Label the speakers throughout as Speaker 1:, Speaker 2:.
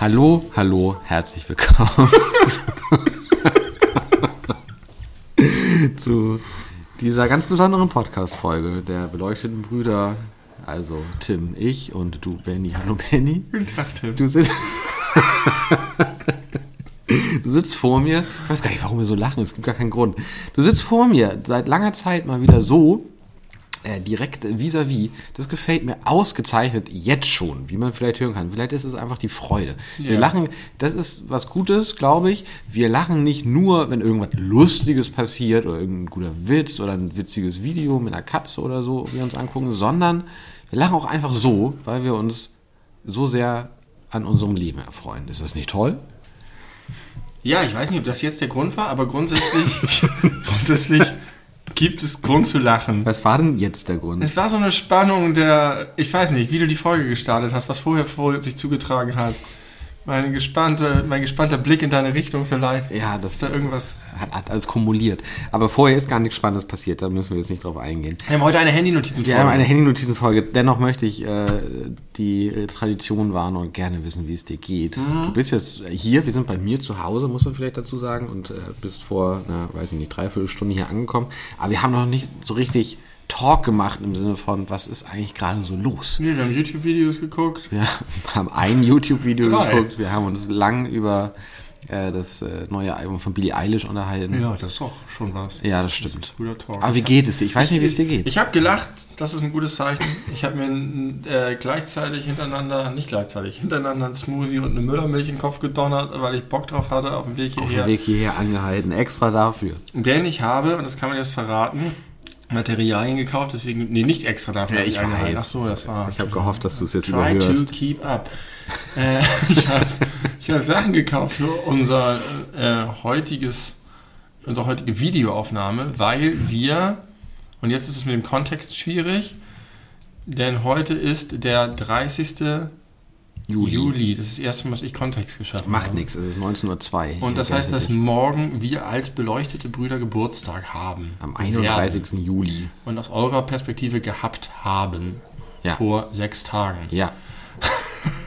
Speaker 1: Hallo, hallo, herzlich willkommen zu dieser ganz besonderen Podcast-Folge der beleuchteten Brüder. Also Tim, ich und du, Benny. Hallo, Benny.
Speaker 2: Guten Tag, Tim.
Speaker 1: Du sitzt, du sitzt vor mir. Ich weiß gar nicht, warum wir so lachen. Es gibt gar keinen Grund. Du sitzt vor mir seit langer Zeit mal wieder so, äh, direkt vis-à-vis. Das gefällt mir ausgezeichnet jetzt schon, wie man vielleicht hören kann. Vielleicht ist es einfach die Freude. Wir
Speaker 2: Ja.
Speaker 1: lachen, das ist was Gutes, glaube ich. Wir lachen nicht nur, wenn irgendwas Lustiges passiert oder irgendein guter Witz oder ein witziges Video mit einer Katze oder so wir uns angucken, sondern wir lachen auch einfach so, weil wir uns so sehr an unserem Leben erfreuen. Ist das nicht toll?
Speaker 2: Ja, ich weiß nicht, ob das jetzt der Grund war, aber grundsätzlich, grundsätzlich gibt es Grund zu lachen.
Speaker 1: Was war denn jetzt der Grund?
Speaker 2: Es war so eine Spannung der, ich weiß nicht, wie du die Folge gestartet hast, was vorher vor sich zugetragen hat. Meine gespannte, mein gespannter Blick in deine Richtung vielleicht.
Speaker 1: Ja, das
Speaker 2: Ist da irgendwas?
Speaker 1: hat, hat alles kumuliert. Aber vorher ist gar nichts Spannendes passiert, da müssen wir jetzt nicht drauf eingehen.
Speaker 2: Wir haben heute eine Handynotizenfolge.
Speaker 1: Wir haben eine Handynotizenfolge. Dennoch möchte ich äh, die äh, Tradition wahren und gerne wissen, wie es dir geht. Du bist jetzt hier, wir sind bei mir zu Hause, muss man vielleicht dazu sagen, und äh, bist vor, na, weiß ich nicht, dreiviertel Stunde hier angekommen. Aber wir haben noch nicht so richtig Talk gemacht im Sinne von, was ist eigentlich gerade so los?
Speaker 2: Nee, wir haben YouTube-Videos geguckt.
Speaker 1: Wir haben ein YouTube-Video geguckt, wir haben uns lang über äh, das äh, neue Album von Billie Eilish unterhalten.
Speaker 2: Ja, das ist doch schon was.
Speaker 1: Ja, das stimmt.
Speaker 2: Guter Talk.
Speaker 1: Aber wie
Speaker 2: Ich hab-
Speaker 1: geht es dir? Ich weiß nicht, wie es dir geht.
Speaker 2: Ich habe gelacht, das ist ein gutes Zeichen. Ich habe mir äh, gleichzeitig hintereinander, nicht gleichzeitig, hintereinander ein Smoothie und eine Müllermilch in den Kopf gedonnert, weil ich Bock drauf hatte auf dem Weg
Speaker 1: Auf
Speaker 2: hierher.
Speaker 1: dem Weg hierher angehalten, extra dafür.
Speaker 2: Denn ich habe, und das kann man jetzt verraten, Materialien gekauft, deswegen, nee, nicht extra dafür.
Speaker 1: Ja, ich weiß.
Speaker 2: Ach so, das war.
Speaker 1: Ich habe gehofft, dass du es jetzt
Speaker 2: Try to
Speaker 1: überhörst.
Speaker 2: keep up. äh, ich habe hab Sachen gekauft für unser äh, heutiges, unsere heutige Videoaufnahme, weil wir, und jetzt ist es mit dem Kontext schwierig, denn heute ist der 30.
Speaker 1: Juli.
Speaker 2: Juli. Das ist das erste Mal, dass ich Kontext geschaffen
Speaker 1: Macht
Speaker 2: habe.
Speaker 1: nichts, es ist 19.02 Uhr.
Speaker 2: Und das heißt, dass morgen wir als beleuchtete Brüder Geburtstag haben.
Speaker 1: Am
Speaker 2: Werden.
Speaker 1: 31. Juli.
Speaker 2: Und aus eurer Perspektive gehabt haben.
Speaker 1: Ja.
Speaker 2: Vor sechs Tagen.
Speaker 1: Ja.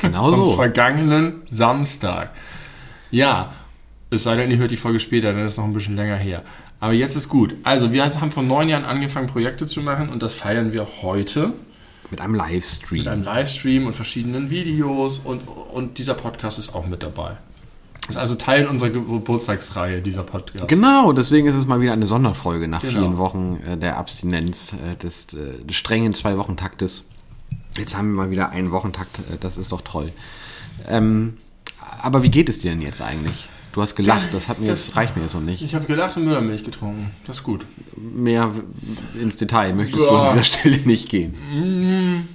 Speaker 1: Genau
Speaker 2: Am
Speaker 1: so.
Speaker 2: vergangenen Samstag. Ja, es sei denn, ihr hört die Folge später, dann ist es noch ein bisschen länger her. Aber jetzt ist gut. Also, wir haben vor neun Jahren angefangen, Projekte zu machen und das feiern wir heute
Speaker 1: Mit einem Livestream.
Speaker 2: mit einem Livestream und verschiedenen Videos und, und dieser Podcast ist auch mit dabei. Ist also Teil unserer Geburtstagsreihe, dieser Podcast.
Speaker 1: Genau, deswegen ist es mal wieder eine Sonderfolge nach
Speaker 2: Genau.
Speaker 1: vielen Wochen äh, der Abstinenz, äh, des, äh, des strengen Zwei-Wochen-Taktes. Jetzt haben wir mal wieder einen Wochentakt, äh, das ist doch toll. Ähm, aber wie geht es dir denn jetzt eigentlich? Du hast gelacht, das, hat mir
Speaker 2: Das-
Speaker 1: jetzt, reicht mir jetzt noch nicht.
Speaker 2: Ich habe gelacht und Müllermilch getrunken. Das ist gut.
Speaker 1: Mehr ins Detail möchtest du
Speaker 2: Ja.
Speaker 1: an dieser Stelle nicht gehen.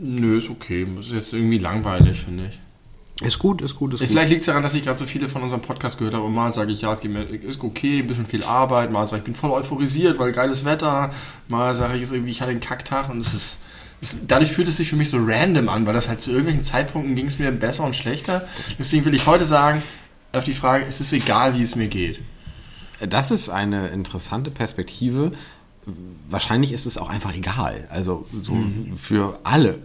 Speaker 2: Nö, ist okay. Das ist jetzt irgendwie langweilig, finde ich.
Speaker 1: Ist gut, ist gut, ist gut.
Speaker 2: Vielleicht liegt es daran, dass ich gerade so viele von unserem Podcast gehört habe. Und mal sage ich, ja, es geht mir, ist okay, ein bisschen viel Arbeit. Mal sage ich, ich bin voll euphorisiert, weil geiles Wetter. Mal sage ich, es ist irgendwie, ich hatte einen Kacktag. Und es ist, es, dadurch fühlt es sich für mich so random an, weil das halt zu irgendwelchen Zeitpunkten ging es mir besser und schlechter. Deswegen will ich heute sagen, auf die Frage, es ist egal, wie es mir geht.
Speaker 1: Das ist eine interessante Perspektive. Wahrscheinlich ist es auch einfach egal. Also so
Speaker 2: Mhm.
Speaker 1: für alle.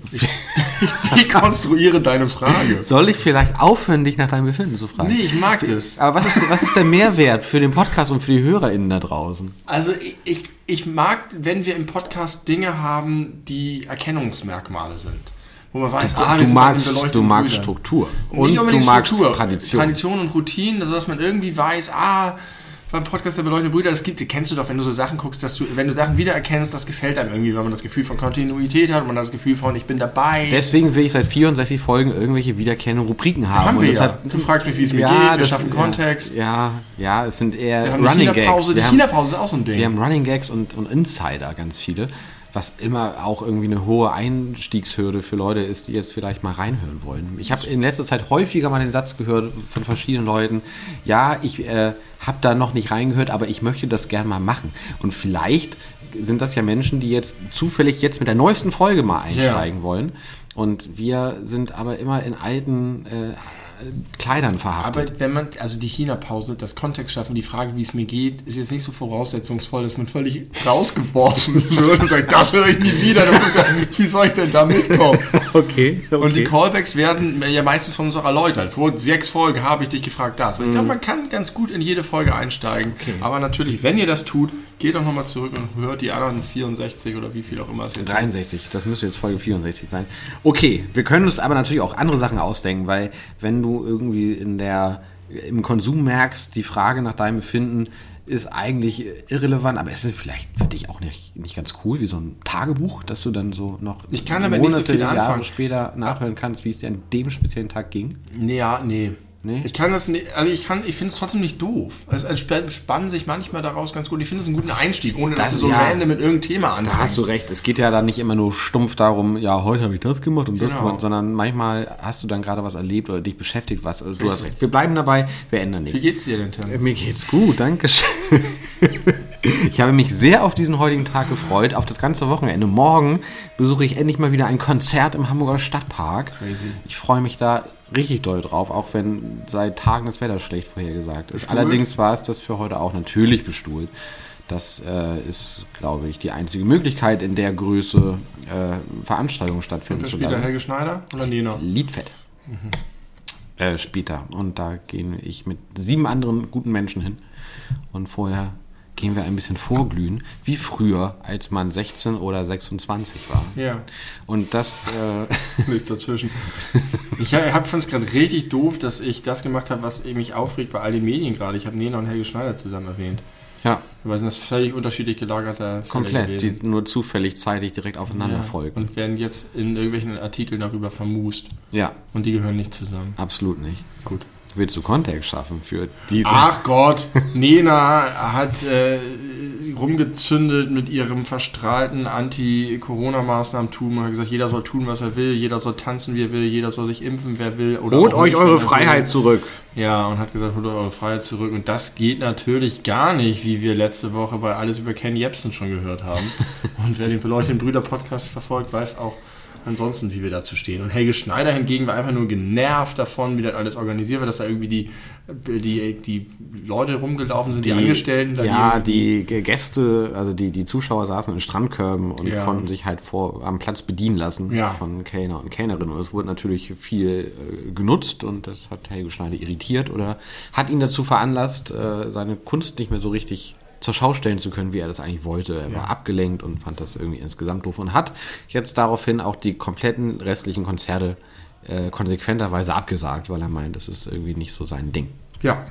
Speaker 2: Dekonstruiere deine Frage.
Speaker 1: Soll ich vielleicht aufhören, dich nach deinem Befinden zu fragen?
Speaker 2: Nee, ich mag das.
Speaker 1: Aber was ist, was ist der Mehrwert für den Podcast und für die HörerInnen da draußen?
Speaker 2: Also ich, ich, ich mag, wenn wir im Podcast Dinge haben, die Erkennungsmerkmale sind. Wo man weiß, ah, wir
Speaker 1: du
Speaker 2: bei den
Speaker 1: magst, du magst
Speaker 2: Brüdern.
Speaker 1: Struktur.
Speaker 2: Und
Speaker 1: Und
Speaker 2: nicht
Speaker 1: du
Speaker 2: unbedingt
Speaker 1: magst
Speaker 2: Struktur,
Speaker 1: Tradition.
Speaker 2: Tradition und Routinen, also dass man irgendwie weiß, ah, beim Podcast der beleuchteten Brüder, das gibt, kennst du doch, wenn du so Sachen guckst, dass du, wenn du Sachen wiedererkennst, das gefällt einem irgendwie, weil man das Gefühl von Kontinuität hat und man hat das Gefühl von, ich bin dabei.
Speaker 1: Deswegen will ich seit 64 Folgen irgendwelche wiederkehrende Rubriken haben.
Speaker 2: haben wir ja.
Speaker 1: hat-
Speaker 2: du fragst mich, wie es mir
Speaker 1: Ja,
Speaker 2: geht, wir
Speaker 1: das-
Speaker 2: schaffen
Speaker 1: ja,
Speaker 2: Kontext.
Speaker 1: Ja, ja, es sind eher
Speaker 2: Wir haben die
Speaker 1: Running
Speaker 2: China-Pause,
Speaker 1: Gags.
Speaker 2: die
Speaker 1: Wir haben-
Speaker 2: China-Pause ist auch so ein Ding.
Speaker 1: Wir haben Running Gags und, und Insider, ganz viele. Was immer auch irgendwie eine hohe Einstiegshürde für Leute ist, die jetzt vielleicht mal reinhören wollen. Ich habe in letzter Zeit häufiger mal den Satz gehört von verschiedenen Leuten, ja, ich äh, habe da noch nicht reingehört, aber ich möchte das gern mal machen. Und vielleicht sind das ja Menschen, die jetzt zufällig jetzt mit der neuesten Folge mal einsteigen wollen. Und wir sind aber immer in alten äh, Kleidern verhaftet.
Speaker 2: Aber wenn man, also die China-Pause, das Kontext schaffen, die Frage, wie es mir geht, ist jetzt nicht so voraussetzungsvoll, dass man völlig rausgeworfen wird und sagt, das höre ich nie wieder, ja, wie soll ich denn da mitkommen?
Speaker 1: okay, okay.
Speaker 2: Und die Callbacks werden ja meistens von uns auch erläutert. Vor sechs Folgen habe ich dich gefragt, das. Ich glaube, man kann ganz gut in jede Folge einsteigen.
Speaker 1: Okay.
Speaker 2: Aber natürlich, wenn ihr das tut, geht doch nochmal zurück und hört die anderen 64 oder wie viel auch immer es jetzt
Speaker 1: 63, das müsste jetzt Folge 64 sein. Okay, wir können uns aber natürlich auch andere Sachen ausdenken, weil wenn du irgendwie in der im Konsum merkst, die Frage nach deinem Befinden ist eigentlich irrelevant, aber es ist vielleicht für dich auch nicht, nicht ganz cool, wie so ein Tagebuch, dass du dann so noch
Speaker 2: Ich kann damit nicht so viel
Speaker 1: Jahre
Speaker 2: anfangen.
Speaker 1: später nachhören kannst, wie es dir an dem speziellen Tag ging.
Speaker 2: Nee, ja, nee.
Speaker 1: Nee?
Speaker 2: Ich kann das nicht, also ich kann, ich finde es trotzdem nicht doof. Es entspannen sich manchmal daraus ganz gut. Ich finde es einen guten Einstieg, ohne dass
Speaker 1: Das-
Speaker 2: du so
Speaker 1: ja.
Speaker 2: random mit irgendeinem Thema
Speaker 1: Da
Speaker 2: anfängst.
Speaker 1: hast du recht. Es geht ja dann nicht immer nur stumpf darum, ja, heute habe ich das gemacht und das
Speaker 2: Genau.
Speaker 1: gemacht, sondern manchmal hast du dann gerade was erlebt oder dich beschäftigt, was. Also du hast recht. Wir bleiben dabei, wir ändern
Speaker 2: Wie
Speaker 1: nichts.
Speaker 2: geht's dir denn, Tim?
Speaker 1: Mir geht's gut, danke schön. Ich habe mich sehr auf diesen heutigen Tag gefreut, auf das ganze Wochenende. Morgen besuche ich endlich mal wieder ein Konzert im Hamburger Stadtpark.
Speaker 2: Crazy.
Speaker 1: Ich freue mich da richtig doll drauf, auch wenn seit Tagen das Wetter schlecht vorhergesagt ist.
Speaker 2: Bestuhlt?
Speaker 1: Allerdings war es das für heute auch natürlich bestuhlt. Das äh, ist, glaube ich, die einzige Möglichkeit, in der Größe äh, Veranstaltungen stattfinden zu lassen.
Speaker 2: Helge Schneider oder Nena?
Speaker 1: Liedfett. Äh, später. Und da gehe ich mit sieben anderen guten Menschen hin. Und vorher gehen wir ein bisschen vorglühen, wie früher, als man 16 oder 26 war.
Speaker 2: Ja,
Speaker 1: Und das, äh,
Speaker 2: nichts dazwischen. Ich hab- fand es gerade richtig doof, dass ich das gemacht habe, was mich aufregt bei all den Medien gerade. Ich habe Nena und Helge Schneider zusammen erwähnt.
Speaker 1: ja,
Speaker 2: Weil sind das völlig unterschiedlich gelagerte Fälle
Speaker 1: komplett. Die
Speaker 2: gewesen.
Speaker 1: sind nur zufällig zeitig direkt aufeinander
Speaker 2: Ja,
Speaker 1: folgen.
Speaker 2: Und werden jetzt in irgendwelchen Artikeln darüber vermust.
Speaker 1: Ja,
Speaker 2: Und die gehören nicht zusammen.
Speaker 1: absolut nicht.
Speaker 2: Gut.
Speaker 1: Willst du Kontext schaffen für diese?
Speaker 2: Ach Gott, Nena hat äh, rumgezündelt mit ihrem verstrahlten Anti-Corona-Maßnahmentum und hat gesagt, jeder soll tun, was er will, jeder soll tanzen, wie er will, jeder soll sich impfen, wer will. Oder
Speaker 1: Holt euch
Speaker 2: nicht,
Speaker 1: eure
Speaker 2: er will.
Speaker 1: Freiheit zurück.
Speaker 2: Ja, und hat gesagt, holt euch eure Freiheit zurück. Und das geht natürlich gar nicht, wie wir letzte Woche bei Alles über Ken Jebsen schon gehört haben. und wer den beleuchteten Brüder-Podcast verfolgt, weiß auch ansonsten, wie wir dazu stehen. Und Helge Schneider hingegen war einfach nur genervt davon, wie das alles organisiert wird, dass da irgendwie die, die, die Leute rumgelaufen sind, die, Angestellten. da
Speaker 1: ja,
Speaker 2: die,
Speaker 1: die Gäste, also die, die Zuschauer saßen in Strandkörben und
Speaker 2: Ja.
Speaker 1: konnten sich halt vor am Platz bedienen lassen
Speaker 2: Ja.
Speaker 1: von Kellner und Kellnerinnen. Und es wurde natürlich viel äh, genutzt und das hat Helge Schneider irritiert oder hat ihn dazu veranlasst, äh, seine Kunst nicht mehr so richtig zur Schau stellen zu können, wie er das eigentlich wollte. Er war abgelenkt und fand das irgendwie insgesamt doof und hat jetzt daraufhin auch die kompletten restlichen Konzerte äh, konsequenterweise abgesagt, weil er meint, das ist irgendwie nicht so sein Ding.
Speaker 2: ja,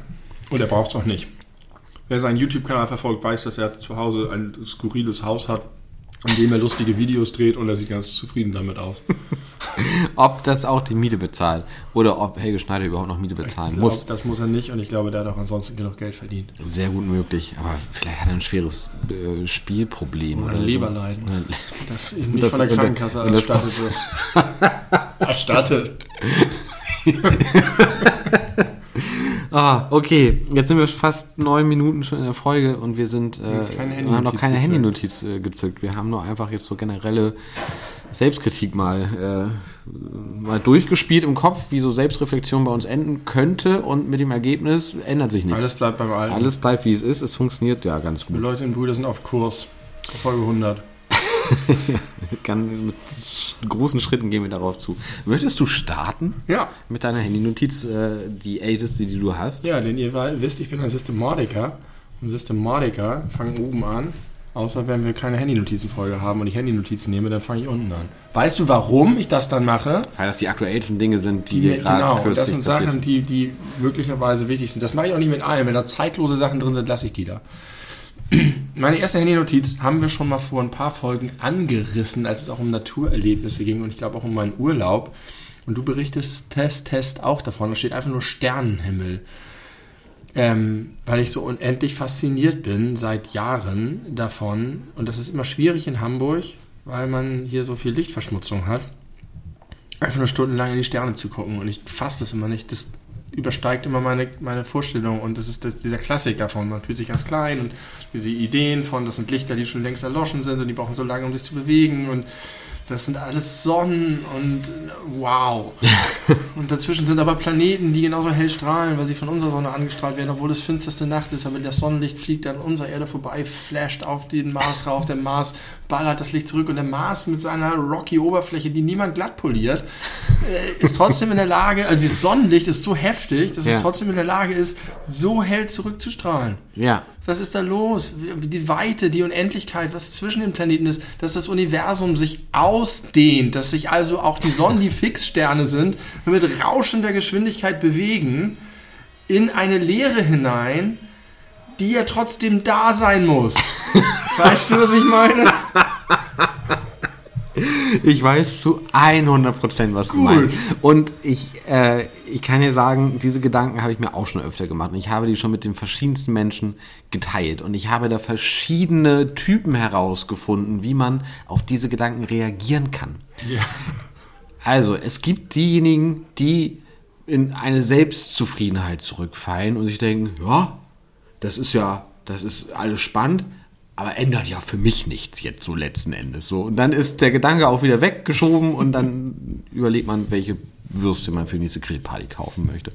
Speaker 2: und er braucht es auch nicht. Wer seinen YouTube-Kanal verfolgt, weiß, dass er zu Hause ein skurriles Haus hat, in dem er lustige Videos dreht und er sieht ganz zufrieden damit aus.
Speaker 1: ob das auch die Miete bezahlt oder ob Helge Schneider überhaupt noch Miete bezahlen
Speaker 2: Ich
Speaker 1: muss.
Speaker 2: glaub, das muss er nicht und ich glaube, der hat auch ansonsten genug Geld verdient.
Speaker 1: Sehr gut möglich, aber vielleicht hat er ein schweres äh, Spielproblem
Speaker 2: Oder
Speaker 1: oder.
Speaker 2: Leberleiden.
Speaker 1: Oder-
Speaker 2: Das nicht
Speaker 1: Das-
Speaker 2: von der Krankenkasse erstattet wird. erstattet.
Speaker 1: Ah, okay. Jetzt sind wir fast neun Minuten schon in der Folge und wir sind äh,
Speaker 2: Keine
Speaker 1: wir haben noch keine. Handynotiz äh, gezückt. Wir haben nur einfach jetzt so generelle Selbstkritik mal, äh, mal durchgespielt im Kopf, wie so Selbstreflexion bei uns enden könnte und mit dem Ergebnis ändert sich nichts.
Speaker 2: Alles bleibt beim Alten.
Speaker 1: Alles bleibt wie es ist. Es funktioniert ja ganz
Speaker 2: Die
Speaker 1: gut.
Speaker 2: Leute und Brüder sind auf Kurs. Folge 100.
Speaker 1: Kann, mit großen Schritten gehen wir darauf zu. Möchtest du starten
Speaker 2: Ja.
Speaker 1: mit deiner Handynotiz, äh, die älteste, die du hast?
Speaker 2: Ja, denn ihr wisst, ich bin ein Systematiker. Und Systematiker fangen oben an. Außer wenn wir keine Handynotizenfolge haben und ich Handynotizen nehme, dann fange ich unten an. Weißt du, warum ich das dann mache?
Speaker 1: Weil das die aktuellsten Dinge sind, die,
Speaker 2: Die,
Speaker 1: dir gerade
Speaker 2: genau, das sind Sachen, die, die möglicherweise wichtig sind. Das mache ich auch nicht mit allem. Wenn da zeitlose Sachen drin sind, lasse ich die da. Meine erste Handynotiz haben wir schon mal vor ein paar Folgen angerissen, als es auch um Naturerlebnisse ging und ich glaube auch um meinen Urlaub. Und du berichtest Test, Test auch davon. Da steht einfach nur Sternenhimmel. Ähm, weil ich so unendlich fasziniert bin seit Jahren davon. Und das ist immer schwierig in Hamburg, weil man hier so viel Lichtverschmutzung hat einfach nur stundenlang in die Sterne zu gucken und ich fasse das immer nicht. Das übersteigt immer meine, meine Vorstellung. Und das ist das, dieser Klassik davon. Man fühlt sich ganz klein und diese Ideen von, das sind Lichter, die schon längst erloschen sind und die brauchen so lange, um sich zu bewegen. Und das sind alles Sonnen und wow. und dazwischen sind aber Planeten, die genauso hell strahlen, weil sie von unserer Sonne angestrahlt werden, obwohl es finsterste Nacht ist. Aber das Sonnenlicht fliegt an unserer Erde vorbei, flasht auf den Mars rauf. Der Mars ballert das Licht zurück und der Mars mit seiner rocky Oberfläche, die niemand glatt poliert, äh, ist trotzdem in der Lage, also das Sonnenlicht ist so heftig, dass ja. es trotzdem in der Lage ist, so hell zurückzustrahlen.
Speaker 1: Ja.
Speaker 2: Was ist da los? Die Weite, die Unendlichkeit, was zwischen den Planeten ist, dass das Universum sich ausdehnt, dass sich also auch die Sonnen, die Fixsterne sind, mit rauschender Geschwindigkeit bewegen in eine Leere hinein, die ja trotzdem da sein muss. weißt du, was ich meine?
Speaker 1: Ich weiß zu 100 Prozent, was Gut. du meinst. Und ich, äh, ich kann dir sagen, diese Gedanken habe ich mir auch schon öfter gemacht. Und ich habe die schon mit den verschiedensten Menschen geteilt. Und ich habe da verschiedene Typen herausgefunden, wie man auf diese Gedanken reagieren kann. Ja. Also, es gibt diejenigen, die in eine Selbstzufriedenheit zurückfallen und sich denken, ja, das ist ja, das ist alles spannend, aber ändert ja für mich nichts jetzt so letzten Endes so. Und dann ist der Gedanke auch wieder weggeschoben und dann überlegt man, welche Würste man für die nächste Grillparty kaufen möchte.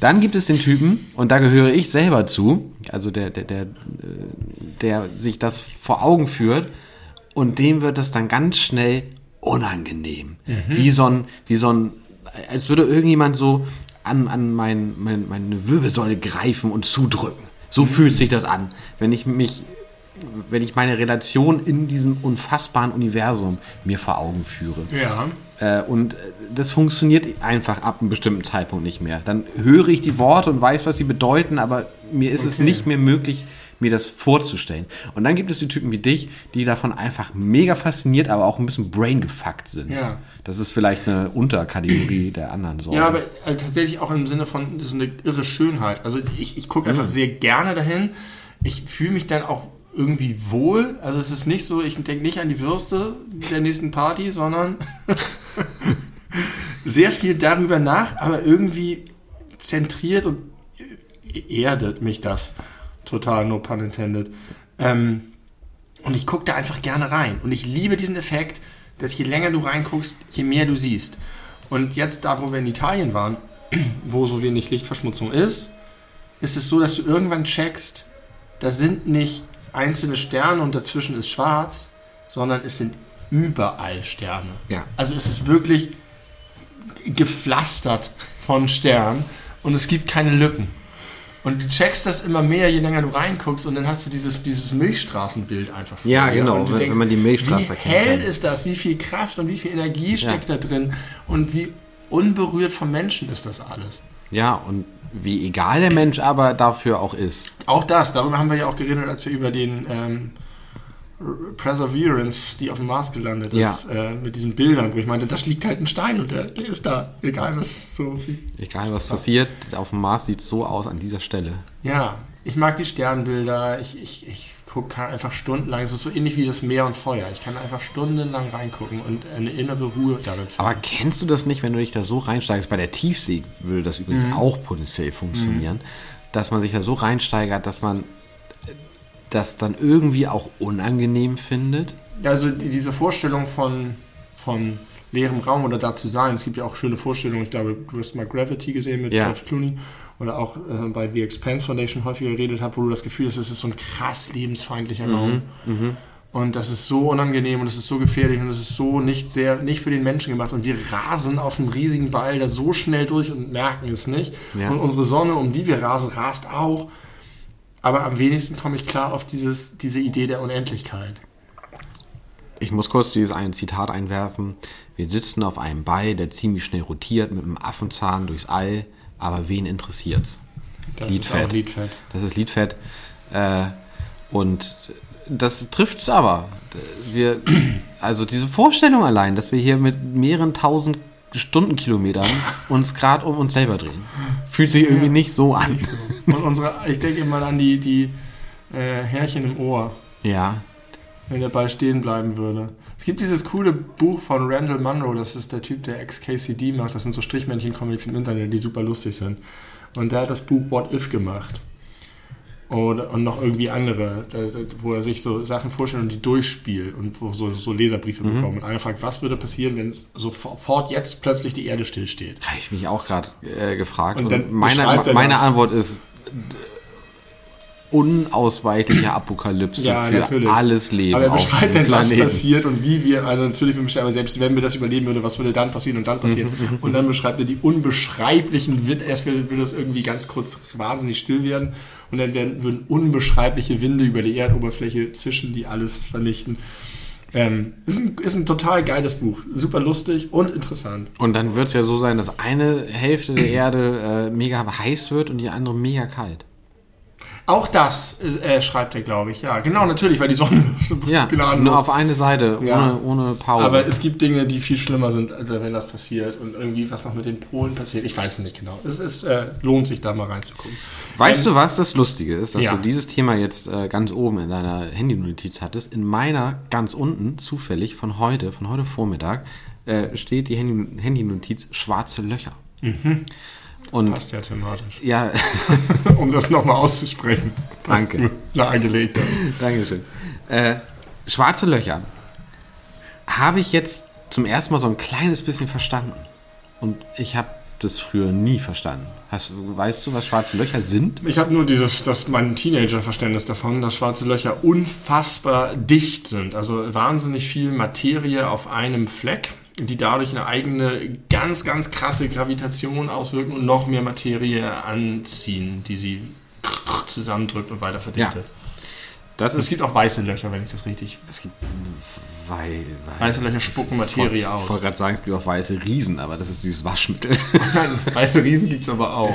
Speaker 1: Dann gibt es den Typen, und da gehöre ich selber zu, also der, der, der, der sich das vor Augen führt, und dem wird das dann ganz schnell unangenehm. Mhm. Wie so ein, wie so ein, als würde irgendjemand so an, an mein, mein, meine Wirbelsäule greifen und zudrücken. So mhm. fühlt sich das an, wenn ich mich wenn ich meine Relation in diesem unfassbaren Universum mir vor Augen führe.
Speaker 2: Ja.
Speaker 1: Äh, und das funktioniert einfach ab einem bestimmten Zeitpunkt nicht mehr. Dann höre ich die Worte und weiß, was sie bedeuten, aber mir ist okay. es nicht mehr möglich, mir das vorzustellen. Und dann gibt es die Typen wie dich, die davon einfach mega fasziniert, aber auch ein bisschen braingefuckt sind.
Speaker 2: Ja.
Speaker 1: Das ist vielleicht eine Unterkategorie der anderen
Speaker 2: Sorten. Ja, aber also tatsächlich auch im Sinne von, das ist eine irre Schönheit. Also ich, ich gucke einfach mhm. sehr gerne dahin. Ich fühle mich dann auch irgendwie wohl. Also es ist nicht so, ich denke nicht an die Würste der nächsten Party, sondern sehr viel darüber nach, aber irgendwie zentriert und erdet mich das. Total, no pun intended. Ähm, und ich gucke da einfach gerne rein. Und ich liebe diesen Effekt, dass je länger du reinguckst, je mehr du siehst. Und jetzt da, wo wir in Italien waren, wo so wenig Lichtverschmutzung ist, ist es so, dass du irgendwann checkst, da sind nicht einzelne Sterne und dazwischen ist schwarz, sondern es sind überall Sterne.
Speaker 1: Ja.
Speaker 2: Also es ist wirklich gepflastert von Sternen und es gibt keine Lücken. Und du checkst das immer mehr, je länger du reinguckst, und dann hast du dieses, dieses Milchstraßenbild einfach
Speaker 1: vor Ja, genau, wenn, denkst, wenn, man die Milchstraße
Speaker 2: Wie hell kann. ist das? Wie viel Kraft und wie viel Energie steckt ja. da drin? Und wie unberührt vom Menschen ist das alles?
Speaker 1: Ja, und wie egal der Mensch aber dafür auch ist.
Speaker 2: Auch das, darüber haben wir ja auch geredet, als wir über den ähm, Perseverance, die auf dem Mars gelandet ist, ja. äh, mit diesen Bildern, wo ich meinte, da liegt halt ein Stein und der, der ist da, egal was so.
Speaker 1: Egal was passiert, auf dem Mars sieht es so aus an dieser Stelle.
Speaker 2: Ja, ich mag die Sternbilder, ich, ich, ich guck, kann einfach stundenlang, es ist so ähnlich wie das Meer und Feuer. Ich kann einfach stundenlang reingucken und eine innere Ruhe darin
Speaker 1: finden. Aber kennst du das nicht, wenn du dich da so reinsteigst? Bei der Tiefsee würde das übrigens mhm. auch potenziell funktionieren, mhm. dass man sich da so reinsteigert, dass man das dann irgendwie auch unangenehm findet?
Speaker 2: Ja, also diese Vorstellung von, von leerem Raum oder da zu sein. Es gibt ja auch schöne Vorstellungen. Ich glaube, du hast mal Gravity gesehen mit ja. George Clooney oder auch äh, bei The Expanse Foundation häufiger geredet habe, wo du das Gefühl hast, es ist so ein krass lebensfeindlicher mhm. Raum. Mhm. Und das ist so unangenehm und es ist so gefährlich und es ist so nicht sehr, nicht für den Menschen gemacht. Und wir rasen auf einem riesigen Ball da so schnell durch und merken es nicht. Ja. Und unsere Sonne, um die wir rasen, rast auch. Aber am wenigsten komme ich klar auf dieses, diese Idee der Unendlichkeit.
Speaker 1: Ich muss kurz dieses ein Zitat einwerfen. Wir sitzen auf einem Ball, der ziemlich schnell rotiert mit einem Affenzahn durchs All aber wen interessiert's?
Speaker 2: Das Liedfett. ist Liedfett.
Speaker 1: Das ist Liedfett. Äh, und das trifft's aber. Wir, also diese Vorstellung allein, dass wir hier mit mehreren tausend Stundenkilometern uns gerade um uns selber drehen, fühlt sich irgendwie ja, nicht so an. Nicht
Speaker 2: so. Und unsere, ich denke immer an die, die äh, Härchen im Ohr.
Speaker 1: Ja.
Speaker 2: Wenn der Ball stehen bleiben würde. Es gibt dieses coole Buch von Randall Munro, das ist der Typ, der ex-KCD macht. Das sind so Strichmännchen-Comics im Internet, die super lustig sind. Und der hat das Buch What If gemacht. Oder, und noch irgendwie andere, wo er sich so Sachen vorstellt und die durchspielt und wo so, so Leserbriefe mhm. bekommt. Und einer fragt, was würde passieren, wenn sofort jetzt plötzlich die Erde stillsteht?
Speaker 1: Habe ich mich auch gerade äh, gefragt. Und, und meine, meine Antwort ist unausweichliche Apokalypse
Speaker 2: ja,
Speaker 1: für
Speaker 2: natürlich.
Speaker 1: alles Leben.
Speaker 2: Aber er beschreibt dann, was passiert und wie wir, also natürlich, aber selbst wenn wir das überleben würden, was würde dann passieren und dann passieren. Mhm, und dann beschreibt er die unbeschreiblichen, erst würde es irgendwie ganz kurz wahnsinnig still werden und dann werden, würden unbeschreibliche Winde über die Erdoberfläche zischen, die alles vernichten. Ähm, ist, ein, ist ein total geiles Buch. Super lustig und interessant.
Speaker 1: Und dann wird es ja so sein, dass eine Hälfte der Erde äh, mega heiß wird und die andere mega kalt.
Speaker 2: Auch das äh, schreibt er, glaube ich. Ja, genau, natürlich, weil die Sonne
Speaker 1: so ja, nur auf eine Seite, ja. ohne, ohne Pause.
Speaker 2: Aber es gibt Dinge, die viel schlimmer sind, also wenn das passiert. Und irgendwie, was noch mit den Polen passiert, ich weiß es nicht genau. Es ist, äh, lohnt sich, da mal reinzugucken.
Speaker 1: Weißt ähm, du, was das Lustige ist, dass ja. du dieses Thema jetzt äh, ganz oben in deiner Handy-Notiz hattest? In meiner ganz unten, zufällig, von heute, von heute Vormittag, äh, steht die Handy-Notiz schwarze Löcher.
Speaker 2: Mhm. Und Passt ja thematisch.
Speaker 1: Ja.
Speaker 2: um das nochmal auszusprechen.
Speaker 1: Danke.
Speaker 2: nahegelegt hast.
Speaker 1: Dankeschön. Äh, schwarze Löcher habe ich jetzt zum ersten Mal so ein kleines bisschen verstanden. Und ich habe das früher nie verstanden. Hast, weißt du, was schwarze Löcher sind?
Speaker 2: Ich habe nur dieses, das mein Teenager-Verständnis davon, dass schwarze Löcher unfassbar dicht sind. Also wahnsinnig viel Materie auf einem Fleck die dadurch eine eigene, ganz, ganz krasse Gravitation auswirken und noch mehr Materie anziehen, die sie zusammendrückt und weiter verdichtet. Ja.
Speaker 1: Das
Speaker 2: es gibt auch weiße Löcher, wenn ich das richtig.
Speaker 1: Es gibt wei
Speaker 2: weiße Löcher spucken Materie aus.
Speaker 1: Ich wollte gerade sagen, es gibt auch weiße Riesen, aber das ist dieses Waschmittel.
Speaker 2: Nein, weiße Riesen gibt es aber auch.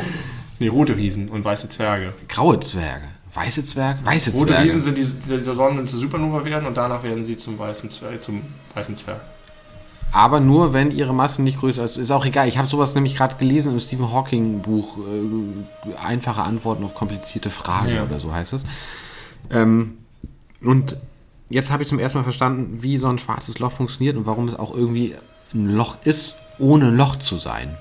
Speaker 2: Nee, rote Riesen und weiße Zwerge.
Speaker 1: Graue Zwerge. Weiße Zwerge?
Speaker 2: Weiße Zwerge. Rote Riesen sind die, die Sonnen zur Supernova werden und danach werden sie zum weißen Zwerg. Zum weißen Zwerg
Speaker 1: aber nur wenn ihre Masse nicht größer ist. Ist auch egal. Ich habe sowas nämlich gerade gelesen im Stephen Hawking Buch. Äh, einfache Antworten auf komplizierte Fragen ja. oder so heißt es. Ähm, und jetzt habe ich zum ersten Mal verstanden, wie so ein schwarzes Loch funktioniert und warum es auch irgendwie ein Loch ist, ohne Loch zu sein.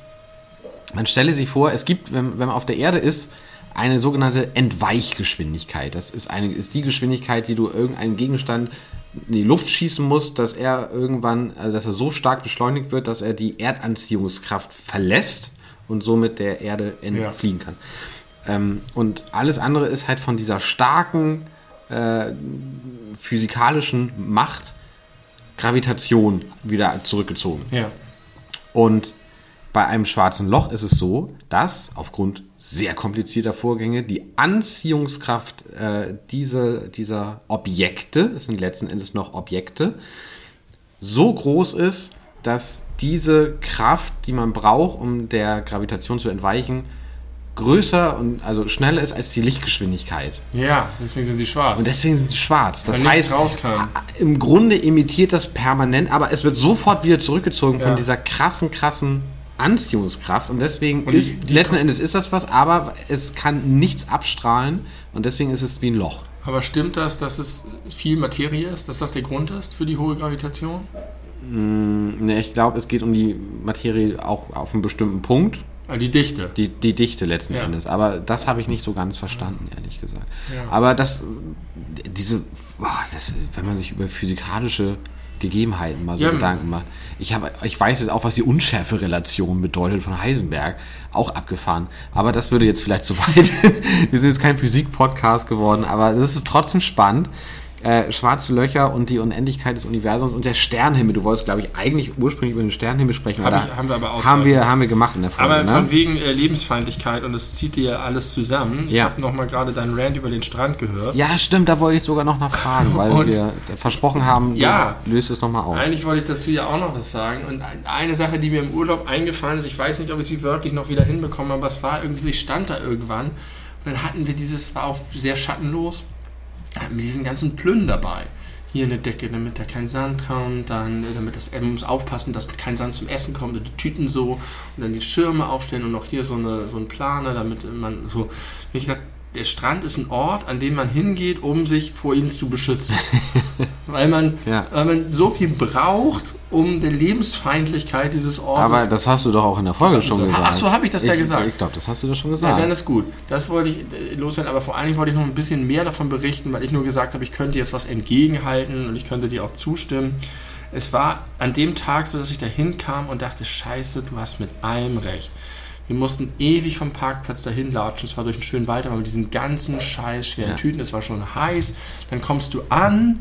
Speaker 1: Man stelle sich vor, es gibt, wenn, wenn man auf der Erde ist, eine sogenannte Entweichgeschwindigkeit. Das ist, eine, ist die Geschwindigkeit, die du irgendeinen Gegenstand in die Luft schießen muss, dass er irgendwann, also dass er so stark beschleunigt wird, dass er die Erdanziehungskraft verlässt und somit der Erde entfliehen ja. kann. Ähm, und alles andere ist halt von dieser starken äh, physikalischen Macht Gravitation wieder zurückgezogen.
Speaker 2: Ja.
Speaker 1: Und bei einem schwarzen Loch ist es so, dass aufgrund sehr komplizierter Vorgänge die Anziehungskraft äh, diese, dieser Objekte, es sind letzten Endes noch Objekte, so groß ist, dass diese Kraft, die man braucht, um der Gravitation zu entweichen, größer und also schneller ist als die Lichtgeschwindigkeit.
Speaker 2: Ja, deswegen sind sie schwarz.
Speaker 1: Und deswegen sind sie schwarz.
Speaker 2: Das Weil heißt,
Speaker 1: im Grunde imitiert das permanent, aber es wird sofort wieder zurückgezogen ja. von dieser krassen, krassen Anziehungskraft und deswegen und ist die, letzten Endes ist das was, aber es kann nichts abstrahlen und deswegen ist es wie ein Loch.
Speaker 2: Aber stimmt das, dass es viel Materie ist, dass das der Grund ist für die hohe Gravitation?
Speaker 1: Mm, ne, ich glaube, es geht um die Materie auch auf einen bestimmten Punkt.
Speaker 2: Ah, die Dichte.
Speaker 1: Die, die Dichte letzten ja. Endes. Aber das habe ich nicht so ganz verstanden, ehrlich gesagt.
Speaker 2: Ja.
Speaker 1: Aber das, diese, boah, das, wenn man sich über physikalische Gegebenheiten mal so ja. Gedanken macht. Ich, hab, ich weiß jetzt auch, was die Unschärferelation bedeutet von Heisenberg. Auch abgefahren. Aber das würde jetzt vielleicht zu weit. Wir sind jetzt kein Physik-Podcast geworden, aber das ist trotzdem spannend äh, schwarze Löcher und die Unendlichkeit des Universums und der Sternenhimmel. Du wolltest, glaube ich, eigentlich ursprünglich über den Sternenhimmel sprechen.
Speaker 2: Hab ich, haben wir aber
Speaker 1: haben wir, haben wir gemacht in der Folge.
Speaker 2: Aber ne? von wegen äh, Lebensfeindlichkeit und das zieht dir alles zusammen. Ich ja. habe nochmal gerade deinen Rant über den Strand gehört.
Speaker 1: Ja, stimmt, da wollte ich sogar noch nachfragen, weil und wir versprochen haben,
Speaker 2: ja,
Speaker 1: löst es nochmal auf.
Speaker 2: Eigentlich wollte ich dazu ja auch noch was sagen. Und eine Sache, die mir im Urlaub eingefallen ist, ich weiß nicht, ob ich sie wörtlich noch wieder hinbekomme, aber es war irgendwie, ich stand da irgendwann und dann hatten wir dieses, war auch sehr schattenlos, wir diesen ganzen Plünn dabei. Hier eine Decke, damit da kein Sand kommt, dann äh, damit das, er muss aufpassen, dass kein Sand zum Essen kommt, die Tüten so und dann die Schirme aufstellen und noch hier so, eine, so ein Planer, damit man so, ich dachte, der Strand ist ein Ort, an dem man hingeht, um sich vor ihm zu beschützen. weil, man,
Speaker 1: Ja.
Speaker 2: weil man so viel braucht, um der Lebensfeindlichkeit dieses Ortes
Speaker 1: Aber das hast du doch auch in der Folge schon
Speaker 2: so.
Speaker 1: gesagt.
Speaker 2: Ach so, hab ich das da gesagt?
Speaker 1: Ich glaube, das hast du doch schon
Speaker 2: Ja,
Speaker 1: gesagt.
Speaker 2: dann ist gut. Das wollte ich äh, loswerden, aber vor allen Dingen wollte ich noch ein bisschen mehr davon berichten, weil ich nur gesagt habe, ich könnte jetzt was entgegenhalten und ich könnte dir auch zustimmen. Es war an dem Tag so, dass ich da hinkam und dachte, scheiße, du hast mit allem recht. Wir mussten ewig vom Parkplatz dahin latschen. Es war durch einen schönen Wald, aber mit diesen ganzen scheiß schweren
Speaker 1: Ja.
Speaker 2: Tüten. Es war schon heiß. Dann kommst du an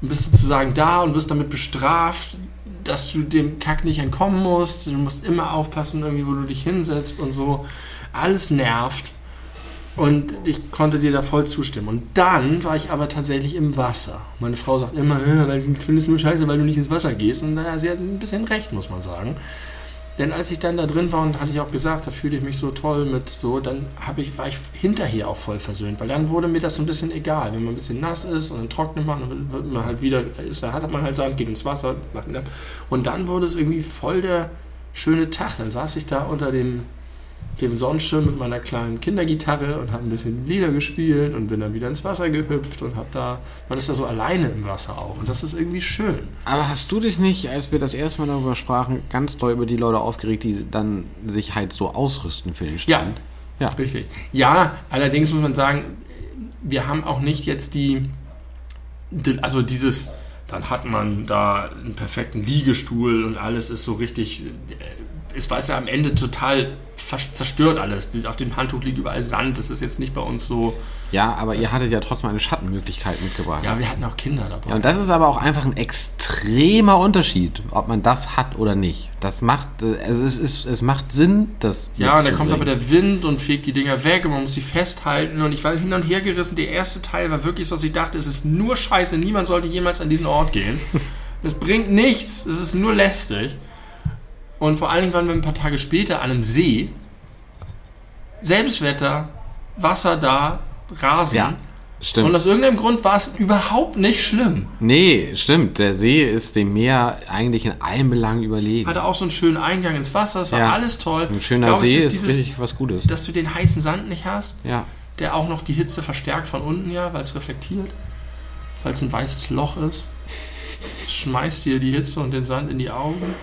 Speaker 2: und bist sozusagen da und wirst damit bestraft, dass du dem Kack nicht entkommen musst. Du musst immer aufpassen, irgendwie, wo du dich hinsetzt und so. Alles nervt. Und ich konnte dir da voll zustimmen. Und dann war ich aber tatsächlich im Wasser. Meine Frau sagt immer, "Ja, weil ich finde es nur scheiße, weil du nicht ins Wasser gehst. Und naja, sie hat ein bisschen recht, muss man sagen. Denn als ich dann da drin war und hatte ich auch gesagt, da fühlte ich mich so toll mit so, dann habe ich, war ich hinterher auch voll versöhnt, weil dann wurde mir das so ein bisschen egal. Wenn man ein bisschen nass ist und dann trocknet man und dann wird man halt wieder, ist, da hat man halt Sand, geht ins Wasser. Und dann wurde es irgendwie voll der schöne Tag. Dann saß ich da unter dem, dem Sonnenschirm mit meiner kleinen Kindergitarre und habe ein bisschen Lieder gespielt und bin dann wieder ins Wasser gehüpft und habe da, man ist da so alleine im Wasser auch. Und das ist irgendwie schön.
Speaker 1: Aber hast du dich nicht, als wir das erste Mal darüber sprachen, ganz doll über die Leute aufgeregt, die dann sich halt so ausrüsten für den Strand? Ja.
Speaker 2: Richtig. Ja, allerdings muss man sagen, wir haben auch nicht jetzt die, also dieses, dann hat man da einen perfekten Liegestuhl und alles ist so richtig, es war ja am Ende total zerstört alles. Auf dem Handtuch liegt überall Sand, das ist jetzt nicht bei uns so.
Speaker 1: Ja, aber ihr hattet ja trotzdem eine Schattenmöglichkeit mitgebracht.
Speaker 2: Ja, wir hatten auch Kinder dabei.
Speaker 1: Ja, und das ist aber auch einfach ein extremer Unterschied, ob man das hat oder nicht. Das macht, also es, ist, es macht Sinn, das
Speaker 2: Ja, und dann kommt aber der Wind und fegt die Dinger weg und man muss sie festhalten. Und ich war hin und her gerissen. Der erste Teil war wirklich so, dass ich dachte, es ist nur Scheiße. Niemand sollte jemals an diesen Ort gehen. Es bringt nichts. Es ist nur lästig. Und vor allen Dingen waren wir ein paar Tage später an einem See. Selbes Wetter, Wasser da, Rasen.
Speaker 1: Ja, stimmt.
Speaker 2: Und aus irgendeinem Grund war es überhaupt nicht schlimm.
Speaker 1: nee, stimmt. Der See ist dem Meer eigentlich in allen Belangen überlegen.
Speaker 2: Hatte auch so einen schönen Eingang ins Wasser. Es war
Speaker 1: Ja.
Speaker 2: alles toll.
Speaker 1: Ein schöner
Speaker 2: glaube, es
Speaker 1: See ist,
Speaker 2: dieses,
Speaker 1: richtig was Gutes.
Speaker 2: dass du den heißen Sand nicht hast.
Speaker 1: Ja.
Speaker 2: der auch noch die Hitze verstärkt von unten, ja, weil es reflektiert, weil es ein weißes Loch ist. Schmeißt dir die Hitze und den Sand in die Augen.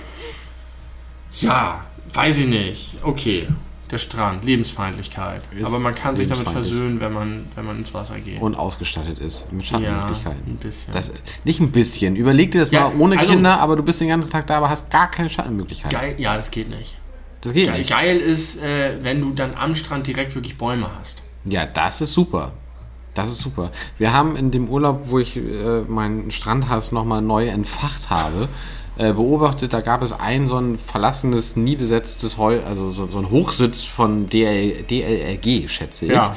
Speaker 2: Ja, weiß ich nicht. Okay, der Strand, Lebensfeindlichkeit.
Speaker 1: Ist
Speaker 2: Aber man kann sich damit versöhnen, wenn man, wenn man ins Wasser geht.
Speaker 1: Und ausgestattet ist mit
Speaker 2: ja,
Speaker 1: Schattenmöglichkeiten.
Speaker 2: ein bisschen.
Speaker 1: Das, nicht ein bisschen. Überleg dir das
Speaker 2: Ja,
Speaker 1: mal ohne
Speaker 2: also-
Speaker 1: Kinder, aber du bist den ganzen Tag da, aber hast gar keine Schattenmöglichkeiten.
Speaker 2: Geil, ja, das geht nicht.
Speaker 1: Das geht
Speaker 2: Geil,
Speaker 1: nicht.
Speaker 2: geil ist, äh, wenn du dann am Strand direkt wirklich Bäume hast.
Speaker 1: Ja, das ist super. Das ist super. Wir haben in dem Urlaub, wo ich äh, meinen Strandhass nochmal neu entfacht habe, äh, beobachtet, da gab es ein so ein verlassenes, nie besetztes Heu, also so, so ein Hochsitz von DL, DLRG, schätze ich.
Speaker 2: Ja.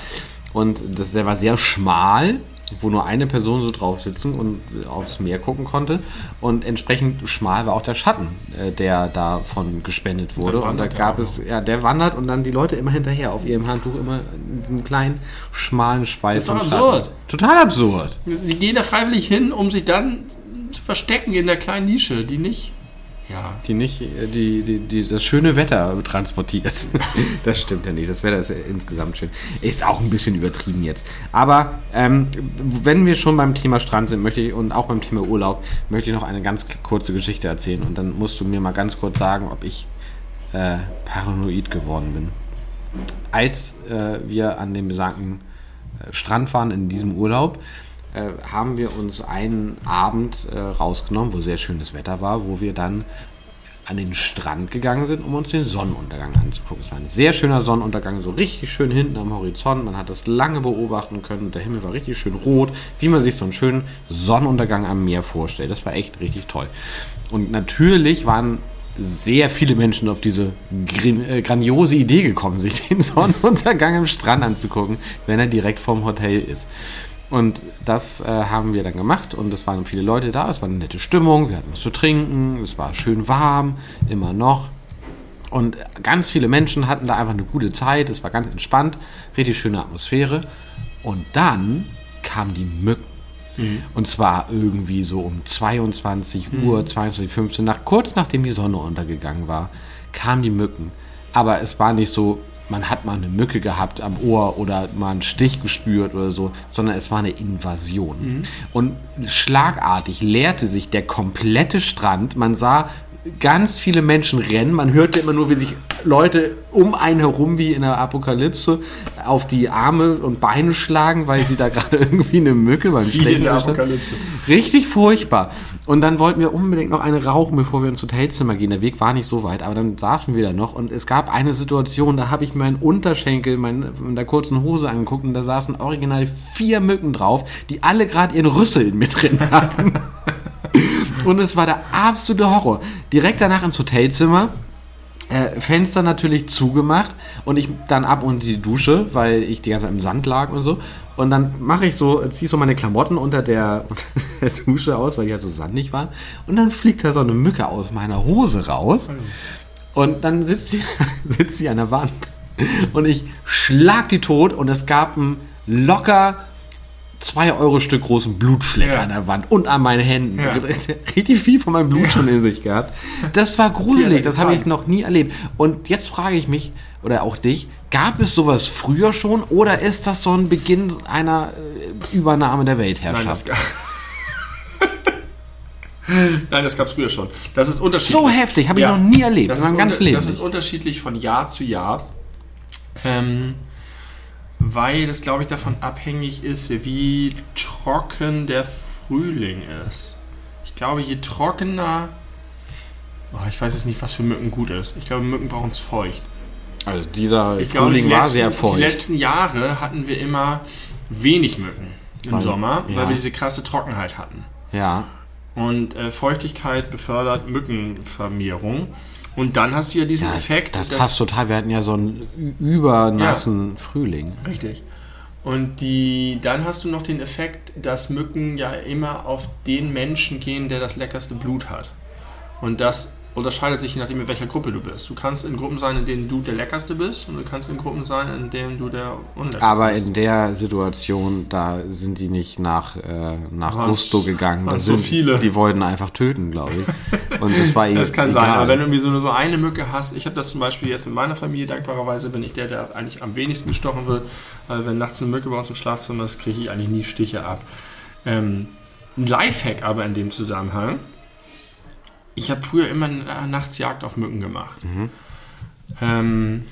Speaker 1: Und das, der war sehr schmal, wo nur eine Person so drauf sitzen und aufs Meer gucken konnte. Und entsprechend schmal war auch der Schatten, äh, der davon gespendet wurde. Und da gab es, ja, der wandert und dann die Leute immer hinterher auf ihrem Handtuch immer diesen kleinen, schmalen Spalt.
Speaker 2: Das ist doch
Speaker 1: Schatten.
Speaker 2: absurd.
Speaker 1: Total absurd.
Speaker 2: Die gehen da freiwillig hin, um sich dann verstecken in der kleinen Nische, die nicht. Ja.
Speaker 1: Die nicht, äh, die, die, die das schöne Wetter transportiert. das stimmt ja nicht. Das Wetter ist ja insgesamt schön. Ist auch ein bisschen übertrieben jetzt. Aber ähm, wenn wir schon beim Thema Strand sind, möchte ich und auch beim Thema Urlaub, möchte ich noch eine ganz kurze Geschichte erzählen. Und dann musst du mir mal ganz kurz sagen, ob ich äh, paranoid geworden bin. Als äh, wir an dem besagten äh, Strand waren in diesem Urlaub, äh, haben wir uns einen Abend äh, rausgenommen, wo sehr schönes Wetter war, wo wir dann an den Strand gegangen sind, um uns den Sonnenuntergang anzugucken. Es war ein sehr schöner Sonnenuntergang, so richtig schön hinten am Horizont. Man hat das lange beobachten können der Himmel war richtig schön rot, wie man sich so einen schönen Sonnenuntergang am Meer vorstellt. Das war echt richtig toll. Und natürlich waren sehr viele Menschen auf diese äh, grandiose Idee gekommen, sich den Sonnenuntergang im Strand anzugucken, wenn er direkt vorm Hotel ist. Und das äh, haben wir dann gemacht. Und es waren viele Leute da, es war eine nette Stimmung, wir hatten was zu trinken, es war schön warm, immer noch. Und ganz viele Menschen hatten da einfach eine gute Zeit, es war ganz entspannt, richtig schöne Atmosphäre. Und dann kamen die Mücken. Und zwar irgendwie so um 22 Uhr, 22.15 Uhr, nach, kurz nachdem die Sonne untergegangen war, kamen die Mücken. Aber es war nicht so man hat mal eine Mücke gehabt am Ohr oder mal einen Stich gespürt oder so, sondern es war eine Invasion. Und schlagartig leerte sich der komplette Strand. Man sah ganz viele Menschen rennen. Man hörte immer nur, wie sich Leute um einen herum wie in der Apokalypse auf die Arme und Beine schlagen, weil sie da gerade irgendwie eine Mücke beim Stechen. Richtig furchtbar. Und dann wollten wir unbedingt noch eine rauchen, bevor wir ins Hotelzimmer gehen. Der Weg war nicht so weit, aber dann saßen wir da noch und es gab eine Situation, da habe ich meinen Unterschenkel mein, in der kurzen Hose angeguckt und da saßen original vier Mücken drauf, die alle gerade ihren Rüssel mit drin hatten. und es war der absolute Horror. Direkt danach ins Hotelzimmer. Äh, Fenster natürlich zugemacht und ich dann ab unter die Dusche, weil ich die ganze Zeit im Sand lag und so. Und dann mache ich so, ziehe so meine Klamotten unter der, unter der Dusche aus, weil die halt so sandig waren. Und dann fliegt da so eine Mücke aus meiner Hose raus. Und dann sitzt sie, sitzt sie an der Wand. Und ich schlag die tot und es gab einen locker 2 Euro Stück großen Blutfleck
Speaker 2: Ja.
Speaker 1: an der Wand und an meinen Händen.
Speaker 2: Ja.
Speaker 1: Richtig viel von meinem Blut schon in sich gehabt. Das war gruselig,
Speaker 2: Ja,
Speaker 1: das habe ich noch nie erlebt. Und jetzt frage ich mich, oder auch dich, gab es sowas früher schon oder ist das so ein Beginn einer äh, Übernahme der
Speaker 2: Nein, das,
Speaker 1: Weltherrschaft?
Speaker 2: ga- Nein, das gab es früher schon. Das ist unterschiedlich.
Speaker 1: So heftig, habe ich noch nie erlebt
Speaker 2: Das
Speaker 1: in
Speaker 2: ist, unter,
Speaker 1: Leben.
Speaker 2: das ist unterschiedlich von Jahr zu Jahr. Ähm, weil das, glaube ich, davon abhängig ist, wie trocken der Frühling ist. Ich glaube, je trockener. Oh, ich weiß jetzt nicht, was für Mücken gut ist. Ich glaube, Mücken brauchen es feucht.
Speaker 1: Also dieser
Speaker 2: Ich glaube,
Speaker 1: Frühling
Speaker 2: die
Speaker 1: war
Speaker 2: letzten,
Speaker 1: sehr feucht.
Speaker 2: Die letzten Jahre hatten wir immer wenig Mücken im
Speaker 1: Weil-
Speaker 2: Sommer,
Speaker 1: ja.
Speaker 2: weil wir diese krasse Trockenheit hatten.
Speaker 1: Ja,
Speaker 2: Und äh, Feuchtigkeit befördert Mückenvermehrung. Und dann hast du ja diesen
Speaker 1: ja
Speaker 2: Effekt.
Speaker 1: das
Speaker 2: dass-
Speaker 1: passt total. Wir hatten ja so einen übernassen Frühling.
Speaker 2: Richtig. Und die, dann hast du noch den Effekt, dass Mücken ja immer auf den Menschen gehen, der das leckerste Blut hat. Und das unterscheidet sich je nachdem, in welcher Gruppe du bist. Du kannst in Gruppen sein, in denen du der leckerste bist und du kannst in Gruppen sein, in denen du der unleckerste
Speaker 1: Aber
Speaker 2: bist.
Speaker 1: in der Situation, da sind die nicht nach, äh, nach
Speaker 2: Waren's-
Speaker 1: Gusto gegangen. Da
Speaker 2: waren's so
Speaker 1: sind,
Speaker 2: viele.
Speaker 1: Die wollten einfach töten, glaube ich. Und das war ihnen
Speaker 2: Das kann
Speaker 1: egal.
Speaker 2: sein, aber wenn du irgendwie so eine Mücke hast, ich habe das zum Beispiel jetzt in meiner Familie, dankbarerweise bin ich der, der eigentlich am wenigsten gestochen wird, weil wenn nachts eine Mücke bei uns im Schlafzimmer ist, kriege ich eigentlich nie Stiche ab. Ähm, ein Lifehack aber in dem Zusammenhang, ich habe früher immer na- nachts Jagd auf Mücken gemacht. Ähm,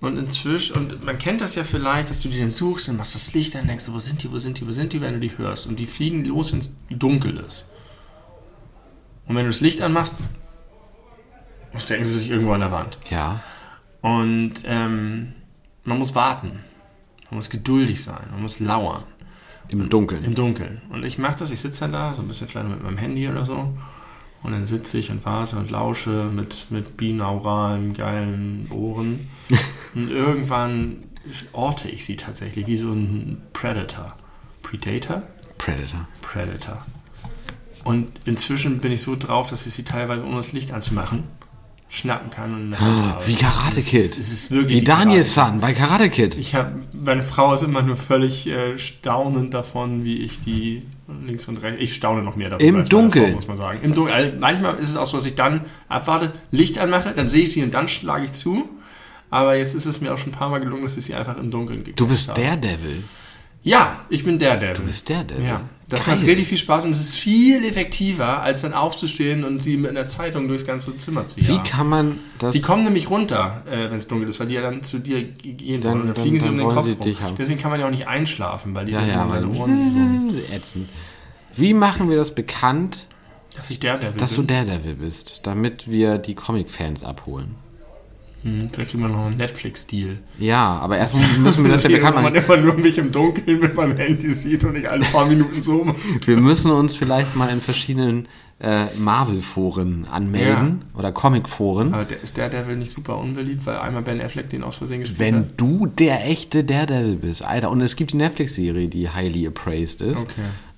Speaker 2: und inzwischen, und man kennt das ja vielleicht, dass du die dann suchst, dann machst du das Licht an, denkst du, wo sind die, wo sind die, wo sind die, wenn du die hörst. Und die fliegen los, wenn es dunkel ist. Und wenn du das Licht anmachst, stecken sie sich irgendwo an der Wand.
Speaker 1: ja.
Speaker 2: Und ähm, man muss warten. Man muss geduldig sein. Man muss lauern.
Speaker 1: Im Dunkeln.
Speaker 2: Im Dunkeln. Und ich mache das, ich sitze dann da, so ein bisschen vielleicht mit meinem Handy oder so. Und dann sitze ich und warte und lausche mit, mit binauralen, geilen Ohren. und irgendwann orte ich sie tatsächlich wie so ein Predator. Predator?
Speaker 1: Predator.
Speaker 2: Predator. Und inzwischen bin ich so drauf, dass ich sie teilweise ohne das Licht anzumachen schnappen kann. Und
Speaker 1: Wie Karate
Speaker 2: Es
Speaker 1: Kid.
Speaker 2: ist, es ist wirklich
Speaker 1: Wie Daniel San bei Karate Kid.
Speaker 2: ich habe, meine Frau ist immer nur völlig äh, staunend davon, wie ich die links und rechts. Ich staune noch mehr davon.
Speaker 1: Im Dunkeln.
Speaker 2: Frau, muss man sagen. Im Dunkeln. Also manchmal ist es auch so, dass ich dann abwarte, Licht anmache, dann sehe ich sie und dann schlage ich zu. Aber jetzt ist es mir auch schon ein paar Mal gelungen, dass ich sie einfach im Dunkeln gekriegt
Speaker 1: Du bist
Speaker 2: habe.
Speaker 1: Daredevil.
Speaker 2: Ja, ich bin der, der.
Speaker 1: Du bist Daredevil.
Speaker 2: Ja, das
Speaker 1: Geil.
Speaker 2: macht richtig viel Spaß und es ist viel effektiver, als dann aufzustehen und sie mit einer Zeitung durchs ganze Zimmer zu
Speaker 1: Wie
Speaker 2: jagen.
Speaker 1: kann man das...
Speaker 2: Die kommen nämlich runter, äh, wenn es dunkel ist, weil die ja dann zu dir gehen
Speaker 1: Dann-.
Speaker 2: Und dann
Speaker 1: dann-
Speaker 2: fliegen sie
Speaker 1: dann
Speaker 2: um den Kopf
Speaker 1: sie
Speaker 2: rum. Deswegen kann man ja auch nicht einschlafen, weil die
Speaker 1: ja,
Speaker 2: dann
Speaker 1: ja,
Speaker 2: deine Ohren so.
Speaker 1: ätzend. Wie machen wir das bekannt,
Speaker 2: Dass ich der, der will.
Speaker 1: dass du
Speaker 2: bin.
Speaker 1: Daredevil bist, damit wir die Comic-Fans abholen?
Speaker 2: Hm, vielleicht kriegen wir noch einen Netflix-Deal.
Speaker 1: Ja, aber erstmal müssen wir das ja bekannt
Speaker 2: Wo man
Speaker 1: machen.
Speaker 2: immer nur mich im Dunkeln mit meinem Handy sieht und ich alle paar Minuten so.
Speaker 1: Wir müssen uns vielleicht mal in verschiedenen äh, Marvel-Foren anmelden oder Comic-Foren.
Speaker 2: Aber der, ist der Devil nicht super unbeliebt, weil einmal Ben Affleck den aus Versehen gespielt
Speaker 1: Wenn
Speaker 2: hat?
Speaker 1: du der echte Daredevil bist, Alter. Und es gibt die Netflix-Serie, die highly appraised ist.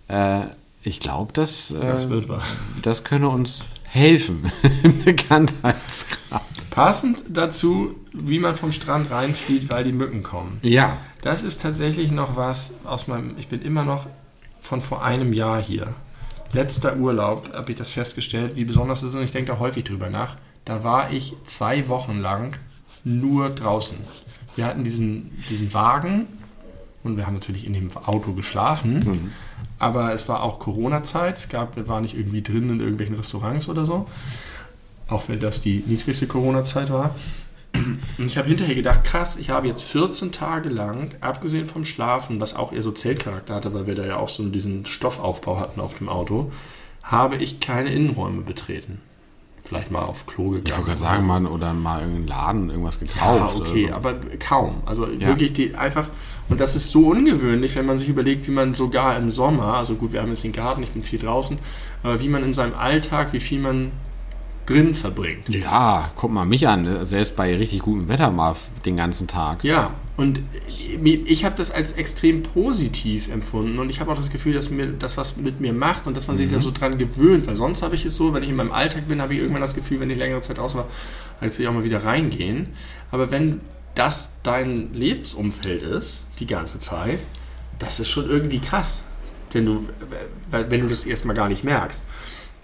Speaker 2: Okay.
Speaker 1: Äh, ich glaube, das, äh,
Speaker 2: Das wird was.
Speaker 1: das könne uns helfen im Bekanntheitsgrad.
Speaker 2: Passend dazu, wie man vom Strand reinflieht, weil die Mücken kommen.
Speaker 1: Ja.
Speaker 2: Das ist tatsächlich noch was aus meinem. Ich bin immer noch von vor einem Jahr hier. Letzter Urlaub habe ich das festgestellt, wie besonders das ist und ich denke da häufig drüber nach. Da war ich zwei Wochen lang nur draußen. Wir hatten diesen, diesen Wagen und wir haben natürlich in dem Auto geschlafen. Aber es war auch Corona-Zeit. Es gab, wir waren nicht irgendwie drin in irgendwelchen Restaurants oder so. Auch wenn das die niedrigste Corona-Zeit war. Und ich habe hinterher gedacht, krass, ich habe jetzt 14 Tage lang, abgesehen vom Schlafen, was auch eher so Zeltcharakter hatte, weil wir da ja auch so diesen Stoffaufbau hatten auf dem Auto, habe ich keine Innenräume betreten. Vielleicht mal auf Klo gegangen.
Speaker 1: Ich wollte gerade sagen, man, oder mal irgendeinen Laden irgendwas
Speaker 2: Ja,
Speaker 1: gekauft.
Speaker 2: okay,
Speaker 1: oder so.
Speaker 2: aber kaum. Also
Speaker 1: Ja.
Speaker 2: wirklich die einfach, und das ist so ungewöhnlich, wenn man sich überlegt, wie man sogar im Sommer, also gut, wir haben jetzt den Garten, ich bin viel draußen, aber wie man in seinem Alltag, wie viel man drin verbringt.
Speaker 1: Ja, guck mal mich an, selbst bei richtig gutem Wetter mal den ganzen Tag.
Speaker 2: Ja, und ich, ich habe das als extrem positiv empfunden und ich habe auch das Gefühl, dass mir das was mit mir macht und dass man sich da so dran gewöhnt, weil sonst habe ich es so, wenn ich in meinem Alltag bin, habe ich irgendwann das Gefühl, wenn ich längere Zeit aus war, als will ich auch mal wieder reingehen. Aber wenn das dein Lebensumfeld ist, die ganze Zeit, das ist schon irgendwie krass, wenn du, wenn du das erstmal gar nicht merkst.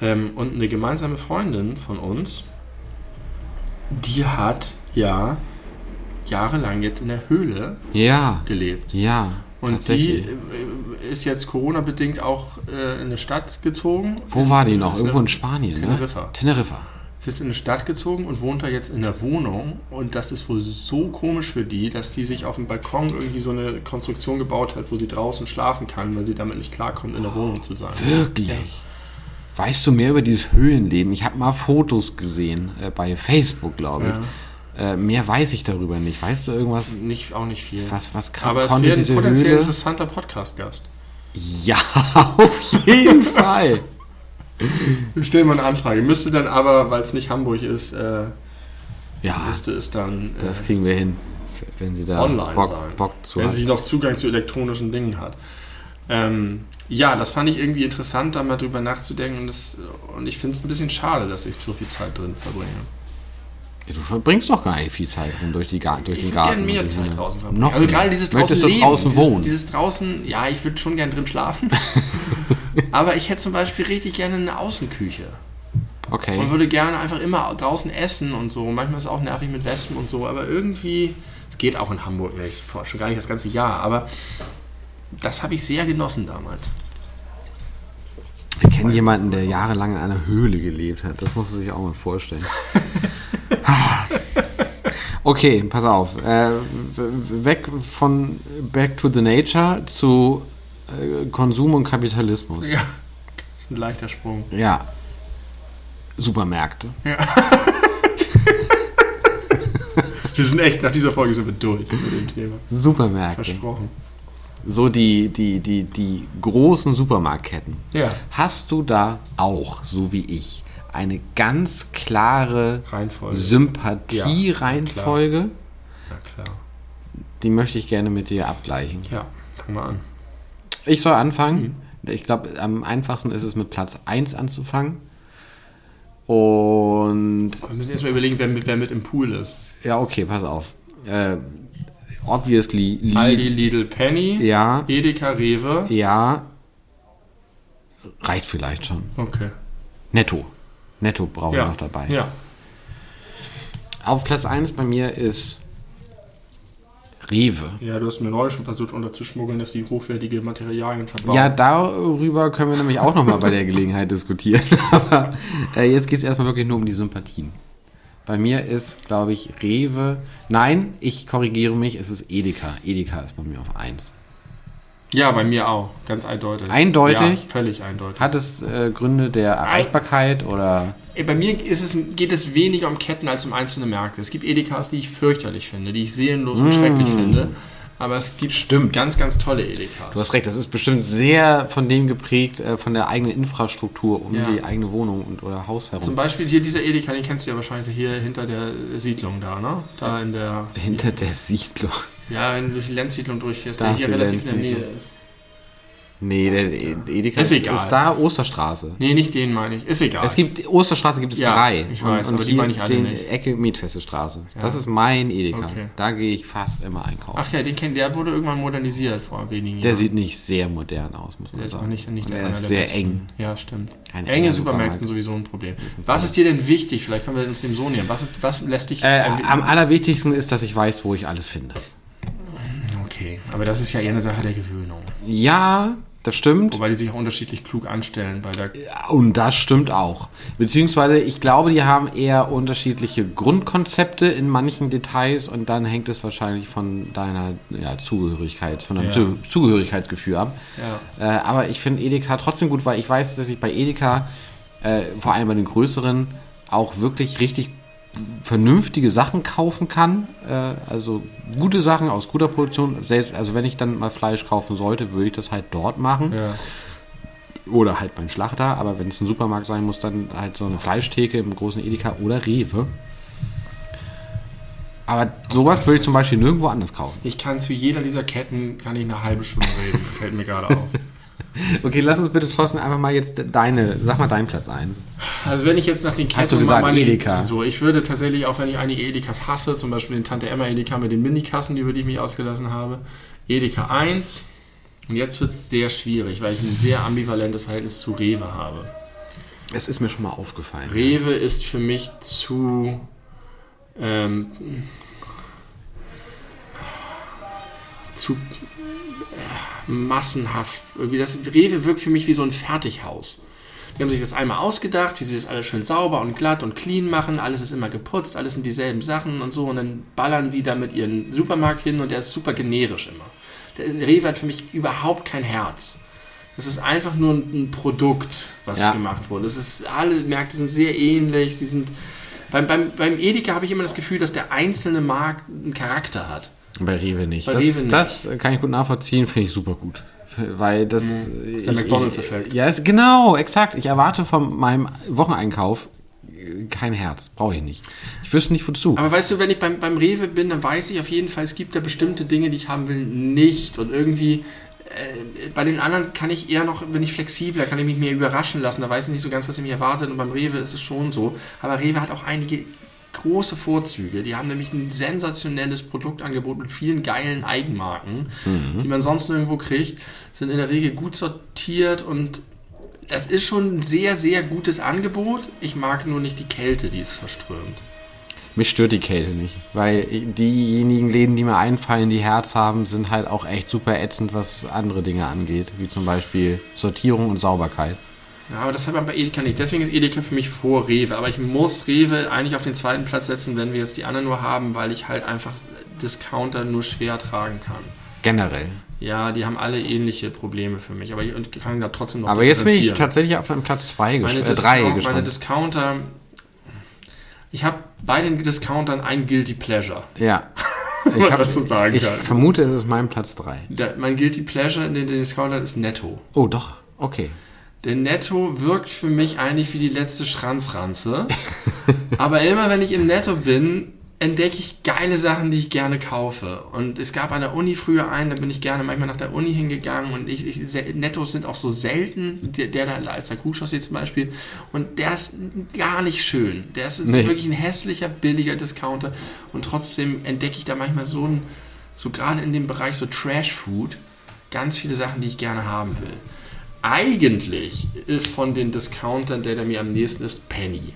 Speaker 2: Ähm, und eine gemeinsame Freundin von uns, die hat ja jahrelang jetzt in der Höhle
Speaker 1: Ja,
Speaker 2: gelebt.
Speaker 1: ja,
Speaker 2: Und die äh, ist jetzt Corona-bedingt auch äh, in eine Stadt gezogen.
Speaker 1: Wo war die noch? Irgendwo in Spanien,
Speaker 2: Teneriffa.
Speaker 1: ne? Teneriffa.
Speaker 2: Ist jetzt in eine Stadt gezogen und wohnt da jetzt in der Wohnung. Und das ist wohl so komisch für die, dass die sich auf dem Balkon irgendwie so eine Konstruktion gebaut hat, wo sie draußen schlafen kann, weil sie damit nicht klarkommt, in der Wohnung zu sein.
Speaker 1: Wirklich?
Speaker 2: Ja.
Speaker 1: Weißt du mehr über dieses Höhlenleben? Ich habe mal Fotos gesehen, äh, bei Facebook, glaube ich. Äh, mehr weiß ich darüber nicht. Weißt du irgendwas?
Speaker 2: Nicht, auch nicht viel.
Speaker 1: Was, was kann,
Speaker 2: Aber es
Speaker 1: konnte
Speaker 2: wäre ein potenziell
Speaker 1: Höhle?
Speaker 2: interessanter Podcast-Gast.
Speaker 1: Ja, auf jeden Fall.
Speaker 2: Wir stellen mal eine Anfrage. Müsste dann aber, weil es nicht Hamburg ist, äh,
Speaker 1: Ja,
Speaker 2: müsste es dann äh,
Speaker 1: das kriegen wir hin, wenn sie da
Speaker 2: online
Speaker 1: Bock,
Speaker 2: sein.
Speaker 1: Bock zu
Speaker 2: wenn
Speaker 1: hat.
Speaker 2: sie noch Zugang zu elektronischen Dingen hat. Ähm, ja, das fand ich irgendwie interessant, da mal drüber nachzudenken. Und, das, und ich finde es ein bisschen schade, dass ich so viel Zeit drin verbringe.
Speaker 1: Ja, Du verbringst doch gar nicht viel Zeit rum durch, die durch
Speaker 2: Ich
Speaker 1: den
Speaker 2: würde
Speaker 1: Garten.
Speaker 2: gerne mehr
Speaker 1: und die
Speaker 2: Zeit draußen verbringen.
Speaker 1: Noch
Speaker 2: also
Speaker 1: mehr.
Speaker 2: gerade dieses draußen leben,
Speaker 1: draußen
Speaker 2: dieses,
Speaker 1: wohnen?
Speaker 2: Dieses draußen, ja, ich würde schon gern drin schlafen. Aber ich hätte zum Beispiel richtig gerne eine Außenküche.
Speaker 1: okay.
Speaker 2: Und würde gerne einfach immer draußen essen und so. Manchmal ist es auch nervig mit Wespen und so, aber irgendwie, es geht auch in Hamburg nicht, schon gar nicht das ganze Jahr, aber das habe ich sehr genossen damals.
Speaker 1: Wir kennen jemanden, der jahrelang in einer Höhle gelebt hat. Das muss man sich auch mal vorstellen. okay, pass auf. Äh, weg von Back to the Nature zu äh, Konsum und Kapitalismus.
Speaker 2: Ja, ein leichter Sprung.
Speaker 1: Ja. Supermärkte.
Speaker 2: Wir sind echt, nach dieser Folge sind wir durch mit dem Thema.
Speaker 1: Supermärkte.
Speaker 2: Versprochen.
Speaker 1: So die, die, die, die großen Supermarktketten.
Speaker 2: Ja.
Speaker 1: Hast du da auch, so wie ich, eine ganz klare
Speaker 2: Reihenfolge.
Speaker 1: Sympathie-Reihenfolge?
Speaker 2: Ja, klar.
Speaker 1: Die möchte ich gerne mit dir abgleichen.
Speaker 2: Ja, fang mal an.
Speaker 1: Ich soll anfangen. Ich glaube, am einfachsten ist es mit Platz 1 anzufangen. Und
Speaker 2: Wir müssen erstmal überlegen, wer mit, wer mit im Pool ist.
Speaker 1: ja, okay, pass auf. Äh, obviously, Lidl-
Speaker 2: Aldi, Lidl, Penny,
Speaker 1: Ja,
Speaker 2: Edeka, Rewe.
Speaker 1: ja. Reicht vielleicht schon.
Speaker 2: Okay.
Speaker 1: Netto. Netto brauchen wir noch dabei.
Speaker 2: Ja.
Speaker 1: Auf Platz 1 bei mir ist Rewe.
Speaker 2: Ja, du hast mir neulich schon versucht unterzuschmuggeln, dass sie hochwertige Materialien verbauen.
Speaker 1: Ja, darüber können wir nämlich auch nochmal bei der Gelegenheit diskutieren. Aber äh, jetzt geht es erstmal wirklich nur um die Sympathien. Bei mir ist, glaube ich, Rewe. Nein, ich korrigiere mich, es ist Edeka. Edeka ist bei mir auf 1.
Speaker 2: Ja, bei mir auch. Ganz eindeutig.
Speaker 1: Eindeutig?
Speaker 2: Ja, völlig eindeutig.
Speaker 1: Hat es äh, Gründe der Erreichbarkeit oder.
Speaker 2: Bei mir ist es, geht es weniger um Ketten als um einzelne Märkte. Es gibt Edekas, die ich fürchterlich finde, die ich seelenlos und schrecklich finde. Aber es gibt
Speaker 1: Mm. Stimmt.
Speaker 2: ganz, ganz tolle Edekas.
Speaker 1: Du hast recht, das ist bestimmt sehr von dem geprägt, äh, von der eigenen Infrastruktur um
Speaker 2: Ja.
Speaker 1: die eigene Wohnung und oder Haus herum.
Speaker 2: Zum Beispiel hier dieser Edeka, den kennst du ja wahrscheinlich hier hinter der Siedlung da, ne? Da in der,
Speaker 1: Hinter der Siedlung.
Speaker 2: ja, wenn du durch die Lenzsiedlung durchfährst,
Speaker 1: Da
Speaker 2: der hier relativ in der Nähe ist.
Speaker 1: Nee, der Edeka
Speaker 2: Ist
Speaker 1: ist,
Speaker 2: egal.
Speaker 1: ist da Osterstraße.
Speaker 2: Nee, nicht den meine ich. Ist egal.
Speaker 1: Es gibt, Osterstraße gibt es
Speaker 2: Ja,
Speaker 1: drei.
Speaker 2: ich weiß, aber die meine ich alle
Speaker 1: den
Speaker 2: nicht.
Speaker 1: Ecke Mietfeste Straße. Das ist mein Edeka.
Speaker 2: Okay.
Speaker 1: Da gehe ich fast immer einkaufen.
Speaker 2: Ach ja, den kennt der wurde irgendwann modernisiert vor wenigen
Speaker 1: der
Speaker 2: Jahren.
Speaker 1: sieht nicht sehr modern aus, muss man
Speaker 2: Der ist
Speaker 1: sagen.
Speaker 2: auch nicht, nicht
Speaker 1: Und
Speaker 2: der
Speaker 1: er
Speaker 2: einer
Speaker 1: ist
Speaker 2: der
Speaker 1: sehr
Speaker 2: besten.
Speaker 1: eng.
Speaker 2: Ja, stimmt.
Speaker 1: Ein
Speaker 2: Enge Supermärkte sind sowieso ein Problem.
Speaker 1: ein
Speaker 2: Was ist dir denn wichtig? Vielleicht können wir uns dem so nähern. Was, ist, was lässt dich...
Speaker 1: Äh, am allerwichtigsten ist, dass ich weiß, wo ich alles finde.
Speaker 2: okay, aber das ist ja eher eine Sache der Gewöhnung.
Speaker 1: Ja, das stimmt.
Speaker 2: Wobei die sich auch unterschiedlich klug anstellen bei der...
Speaker 1: Und das stimmt auch. Beziehungsweise, ich glaube, die haben eher unterschiedliche Grundkonzepte in manchen Details und dann hängt es wahrscheinlich von deiner ja, Zugehörigkeit, von deinem
Speaker 2: Ja.
Speaker 1: Zu Zugehörigkeitsgefühl ab.
Speaker 2: Ja.
Speaker 1: Äh, aber ich finde Edeka trotzdem gut, weil ich weiß, dass ich bei Edeka, äh, vor allem bei den größeren, auch wirklich richtig vernünftige Sachen kaufen kann. Äh, also gute Sachen aus guter Produktion. Selbst, also wenn ich dann mal Fleisch kaufen sollte, würde ich das halt dort machen.
Speaker 2: Ja.
Speaker 1: Oder halt beim Schlachter, aber wenn es ein Supermarkt sein muss, dann halt so eine Fleischtheke im großen Edeka oder Rewe. Aber sowas würde ich zum Beispiel nirgendwo anders kaufen.
Speaker 2: Ich kann zu jeder dieser Ketten kann ich eine halbe Stunde reden. Fällt mir gerade auf.
Speaker 1: Okay, lass uns bitte trotzdem einfach mal jetzt deine, sag mal deinen Platz 1.
Speaker 2: Also wenn ich jetzt nach den Ketten...
Speaker 1: Hast du gesagt,
Speaker 2: mal meine-
Speaker 1: Edeka?
Speaker 2: So, ich würde tatsächlich, auch wenn ich einige Edekas hasse, zum Beispiel den Tante Emma Edeka mit den Minikassen, über die ich mich ausgelassen habe, Edeka 1. Und jetzt wird es sehr schwierig, weil ich ein sehr ambivalentes Verhältnis zu Rewe habe.
Speaker 1: Es ist mir schon mal aufgefallen.
Speaker 2: Rewe ist für mich zu... Ähm, zu massenhaft. Irgendwie das Rewe wirkt für mich wie so ein Fertighaus. Die haben sich das einmal ausgedacht, wie sie das alles schön sauber und glatt und clean machen. Alles ist immer geputzt, alles sind dieselben Sachen und so. Und dann ballern die da mit ihren Supermarkt hin und der ist super generisch immer. Der Rewe hat für mich überhaupt kein Herz. Das ist einfach nur ein ein Produkt, was
Speaker 1: Ja.
Speaker 2: gemacht wurde. Das ist, alle Märkte sind sehr ähnlich. Sie sind, beim, beim, beim Edeka habe ich immer das Gefühl, dass der einzelne Markt einen Charakter hat.
Speaker 1: Bei Rewe nicht.
Speaker 2: Bei
Speaker 1: das,
Speaker 2: Rewe nicht.
Speaker 1: das kann ich gut nachvollziehen, finde ich super gut. Weil das.
Speaker 2: ist der McDonald's-Effekt.
Speaker 1: Ja, ist, genau, exakt. Ich erwarte von meinem Wocheneinkauf äh, kein Herz. Brauche ich nicht. Ich wüsste nicht wozu.
Speaker 2: Aber weißt du, wenn ich beim, beim Rewe bin, dann weiß ich auf jeden Fall, es gibt da bestimmte Dinge, die ich haben will, nicht. Und irgendwie, äh, bei den anderen kann ich eher noch, bin ich flexibler, kann ich mich mehr überraschen lassen. Da weiß ich nicht so ganz, was mich erwartet. Und beim Rewe ist es schon so. Aber Rewe hat auch einige große Vorzüge. Die haben nämlich ein sensationelles Produktangebot mit vielen geilen Eigenmarken, die man sonst nirgendwo kriegt, sind in der Regel gut sortiert und das ist schon ein sehr, sehr gutes Angebot. Ich mag nur nicht die Kälte, die es verströmt.
Speaker 1: Mich stört die Kälte nicht. Weil diejenigen Läden, die mir einfallen, die Herz haben, sind halt auch echt super ätzend, was andere Dinge angeht. Wie zum Beispiel Sortierung und Sauberkeit.
Speaker 2: Ja, aber das hat man bei Edeka nicht. Deswegen ist Edeka für mich vor Rewe. Aber ich muss Rewe eigentlich auf den zweiten Platz setzen, wenn wir jetzt die anderen nur haben, weil ich halt einfach Discounter nur schwer tragen kann.
Speaker 1: Generell.
Speaker 2: Ja, die haben alle ähnliche Probleme für mich. Aber ich kann da trotzdem noch
Speaker 1: Aber jetzt bin ich tatsächlich auf einem Platz 2
Speaker 2: meine,
Speaker 1: gesch äh, drei
Speaker 2: Discount, meine
Speaker 1: gespannt.
Speaker 2: Discounter. Ich habe bei den Discountern ein Guilty Pleasure.
Speaker 1: Ja. Ich, hab,
Speaker 2: das so sagen
Speaker 1: ich
Speaker 2: kann.
Speaker 1: vermute, es ist mein Platz 3.
Speaker 2: Der, mein Guilty Pleasure in den, den Discountern ist Netto.
Speaker 1: Oh, doch. Okay.
Speaker 2: Der Netto wirkt für mich eigentlich wie die letzte Schranzranze. Aber immer wenn ich im Netto bin, entdecke ich geile Sachen, die ich gerne kaufe. Und es gab an der Uni früher einen, da bin ich gerne manchmal nach der Uni hingegangen und ich, ich Nettos sind auch so selten, der, der da als der Kuhchaussee zum Beispiel. Und der ist gar nicht schön. Der ist, ist
Speaker 1: Nee.
Speaker 2: wirklich ein hässlicher, billiger Discounter. Und trotzdem entdecke ich da manchmal so ein, so gerade in dem Bereich so Trash Food, ganz viele Sachen, die ich gerne haben will. Eigentlich ist von den Discountern, der, der mir am nächsten ist, Penny.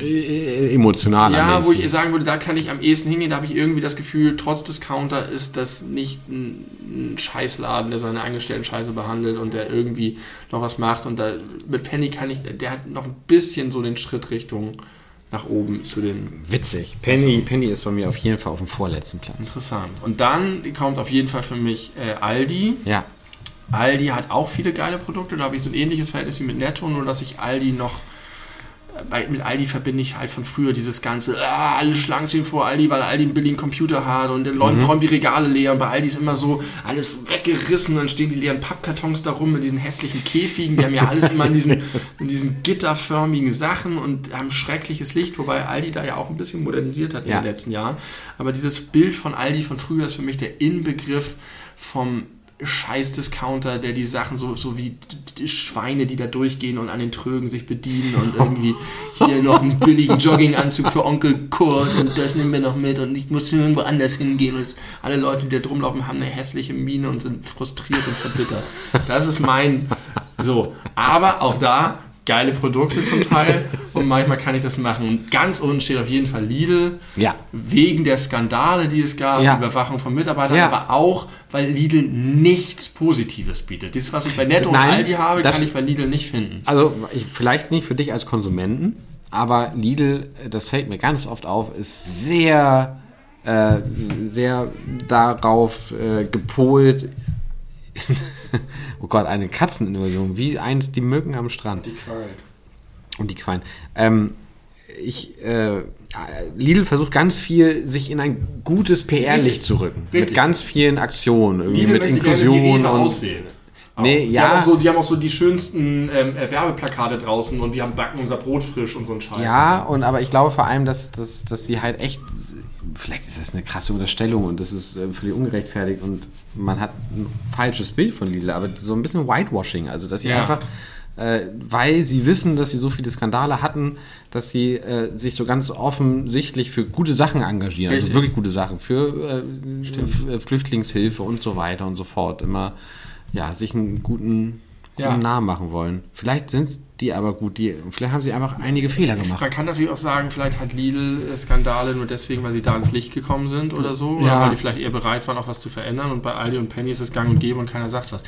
Speaker 1: Äh, Emotional am
Speaker 2: Ja, wo ich sagen würde, da kann ich am ehesten hingehen, da habe ich irgendwie das Gefühl, trotz Discounter ist das nicht ein, Scheißladen, der seine Angestellten scheiße behandelt und der irgendwie noch was macht. Und da mit Penny kann ich, der hat noch ein bisschen so den Schritt Richtung nach oben zu den
Speaker 1: Witzig. Penny, Penny ist bei mir auf jeden Fall auf dem vorletzten Platz.
Speaker 2: interessant. Und dann kommt auf jeden Fall für mich äh, Aldi.
Speaker 1: Ja.
Speaker 2: Aldi hat auch viele geile Produkte, da habe ich so ein ähnliches Verhältnis wie mit Netto, nur dass ich Aldi noch bei, mit Aldi verbinde ich halt von früher dieses ganze, ah, alle Schlangen stehen vor Aldi, weil Aldi einen billigen Computer hat und dann räumt, räumt die Regale leer. Und bei Aldi ist immer so alles weggerissen, dann stehen die leeren Pappkartons da rum mit diesen hässlichen Käfigen, die haben ja alles immer in diesen, in diesen gitterförmigen Sachen und haben schreckliches Licht, wobei Aldi da ja auch ein bisschen modernisiert hat in
Speaker 1: Ja.
Speaker 2: den letzten Jahren. Aber dieses Bild von Aldi von früher ist für mich der Inbegriff vom scheiß Discounter, der die Sachen so, so wie Schweine, die da durchgehen und an den Trögen sich bedienen und irgendwie hier noch einen billigen Jogginganzug für Onkel Kurt und das nehmen wir noch mit und ich muss irgendwo anders hingehen und alle Leute, die da drumlaufen, haben eine hässliche Miene und sind frustriert und verbittert. Das ist mein, so. Aber auch da, geile Produkte zum Teil und manchmal kann ich das machen. Und ganz unten steht auf jeden Fall Lidl,
Speaker 1: Ja.
Speaker 2: wegen der Skandale, die es gab,
Speaker 1: Ja.
Speaker 2: Überwachung von Mitarbeitern,
Speaker 1: Ja.
Speaker 2: aber auch, weil Lidl nichts Positives bietet. Dieses, was ich bei Netto
Speaker 1: Nein,
Speaker 2: und Aldi habe, kann ich bei Lidl nicht finden.
Speaker 1: Also ich, vielleicht nicht für dich als Konsumenten, aber Lidl, das fällt mir ganz oft auf, ist sehr, äh, sehr darauf äh, gepolt. oh Gott, eine Katzeninvasion, wie einst die Mücken am Strand. Und die Quallen. Ähm, ich, äh, Lidl versucht ganz viel, sich in ein gutes PR-Licht zu rücken.
Speaker 2: Richtig.
Speaker 1: Mit ganz vielen Aktionen, irgendwie
Speaker 2: Lidl
Speaker 1: mit Inklusion und
Speaker 2: aussehen.
Speaker 1: Nee,
Speaker 2: die
Speaker 1: ja.
Speaker 2: Haben so, die haben auch so die schönsten ähm, äh, Werbeplakate draußen und wir haben backen unser Brot frisch und so ein Scheiß.
Speaker 1: Ja,
Speaker 2: und
Speaker 1: und aber ich glaube vor allem, dass, dass, dass sie halt echt, vielleicht ist das eine krasse Unterstellung und das ist äh, völlig ungerechtfertigt und man hat ein falsches Bild von Lidl, aber so ein bisschen Whitewashing, also dass sie
Speaker 2: Ja.
Speaker 1: einfach, äh, weil sie wissen, dass sie so viele Skandale hatten, dass sie äh, sich so ganz offensichtlich für gute Sachen engagieren, also
Speaker 2: Richtig.
Speaker 1: wirklich gute Sachen, für äh, F- Flüchtlingshilfe und so weiter und so fort, immer ja, sich einen guten, guten
Speaker 2: Ja.
Speaker 1: Namen machen wollen. Vielleicht sind die aber gut, die, vielleicht haben sie einfach einige Fehler gemacht.
Speaker 2: Man kann natürlich auch sagen, vielleicht hat Lidl äh, Skandale nur deswegen, weil sie da ins Licht gekommen sind oder so. Oder
Speaker 1: Ja.
Speaker 2: weil die vielleicht eher bereit waren, auch was zu verändern. Und bei Aldi und Penny ist es gang und gäbe und keiner sagt was.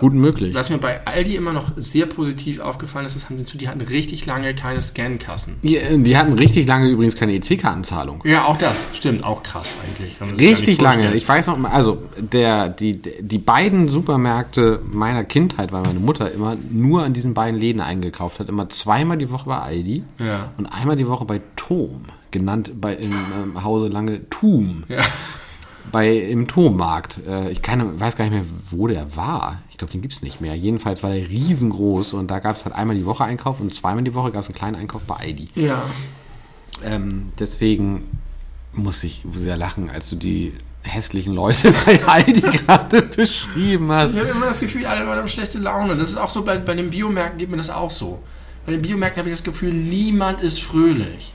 Speaker 1: Gut möglich.
Speaker 2: Was mir bei Aldi immer noch sehr positiv aufgefallen ist, das haben die, die hatten richtig lange keine Scankassen.
Speaker 1: Die, die hatten richtig lange übrigens keine EC-Kartenzahlung.
Speaker 2: Ja, auch das. Stimmt, auch krass eigentlich.
Speaker 1: Richtig lange. Ich weiß noch mal, also der, die, die beiden Supermärkte meiner Kindheit, weil meine Mutter immer nur an diesen beiden Läden eingekauft hat, immer zweimal die Woche bei Aldi
Speaker 2: Ja.
Speaker 1: und einmal die Woche bei Tom, genannt bei im ähm, Hause lange Tum,
Speaker 2: Ja.
Speaker 1: bei im Tommarkt. Äh, ich keine, weiß gar nicht mehr, wo der war. Ich glaube, den gibt's nicht mehr. Jedenfalls war der riesengroß und da gab's halt einmal die Woche Einkauf und zweimal die Woche gab's einen kleinen Einkauf bei Aldi.
Speaker 2: Ja.
Speaker 1: Ähm, deswegen muss ich sehr lachen, als du die hässlichen Leute bei Aldi gerade beschrieben hast.
Speaker 2: Ich habe immer das Gefühl, alle Leute haben schlechte Laune. Das ist auch so, bei, bei den Biomärkten geht mir das auch so. Bei den Biomärkten habe ich das Gefühl, niemand ist fröhlich.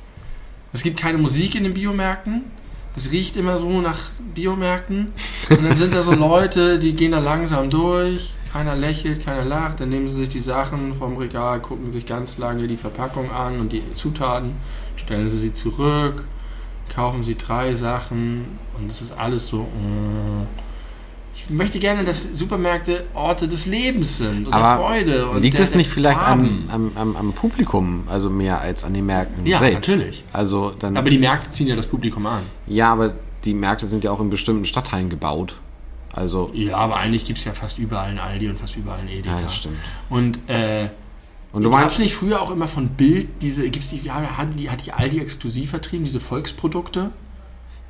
Speaker 2: Es gibt keine Musik in den Biomärkten. Es riecht immer so nach Biomärkten. Und dann sind da so Leute, die gehen da langsam durch. Keiner lächelt, keiner lacht. Dann nehmen sie sich die Sachen vom Regal, gucken sich ganz lange die Verpackung an und die Zutaten, stellen sie sie zurück, kaufen sie drei Sachen und es ist alles so. mm. Ich möchte gerne, dass Supermärkte Orte des Lebens sind und der
Speaker 1: Aber
Speaker 2: Freude. Und
Speaker 1: liegt
Speaker 2: der,
Speaker 1: das nicht
Speaker 2: der
Speaker 1: vielleicht am, am, am, am Publikum, also mehr als an den Märkten
Speaker 2: Ja,
Speaker 1: selbst?
Speaker 2: natürlich.
Speaker 1: Also dann,
Speaker 2: Aber die Märkte ziehen ja das Publikum an.
Speaker 1: ja, aber die Märkte sind ja auch in bestimmten Stadtteilen gebaut. Also,
Speaker 2: Ja, aber eigentlich gibt es ja fast überall einen Aldi und fast überall einen Edeka.
Speaker 1: ja, das stimmt.
Speaker 2: Und äh,
Speaker 1: Und du
Speaker 2: es
Speaker 1: meinst,
Speaker 2: nicht früher auch immer von Bild diese, gibt's die, ja, hatten die, hat die Aldi exklusiv vertrieben, diese Volksprodukte?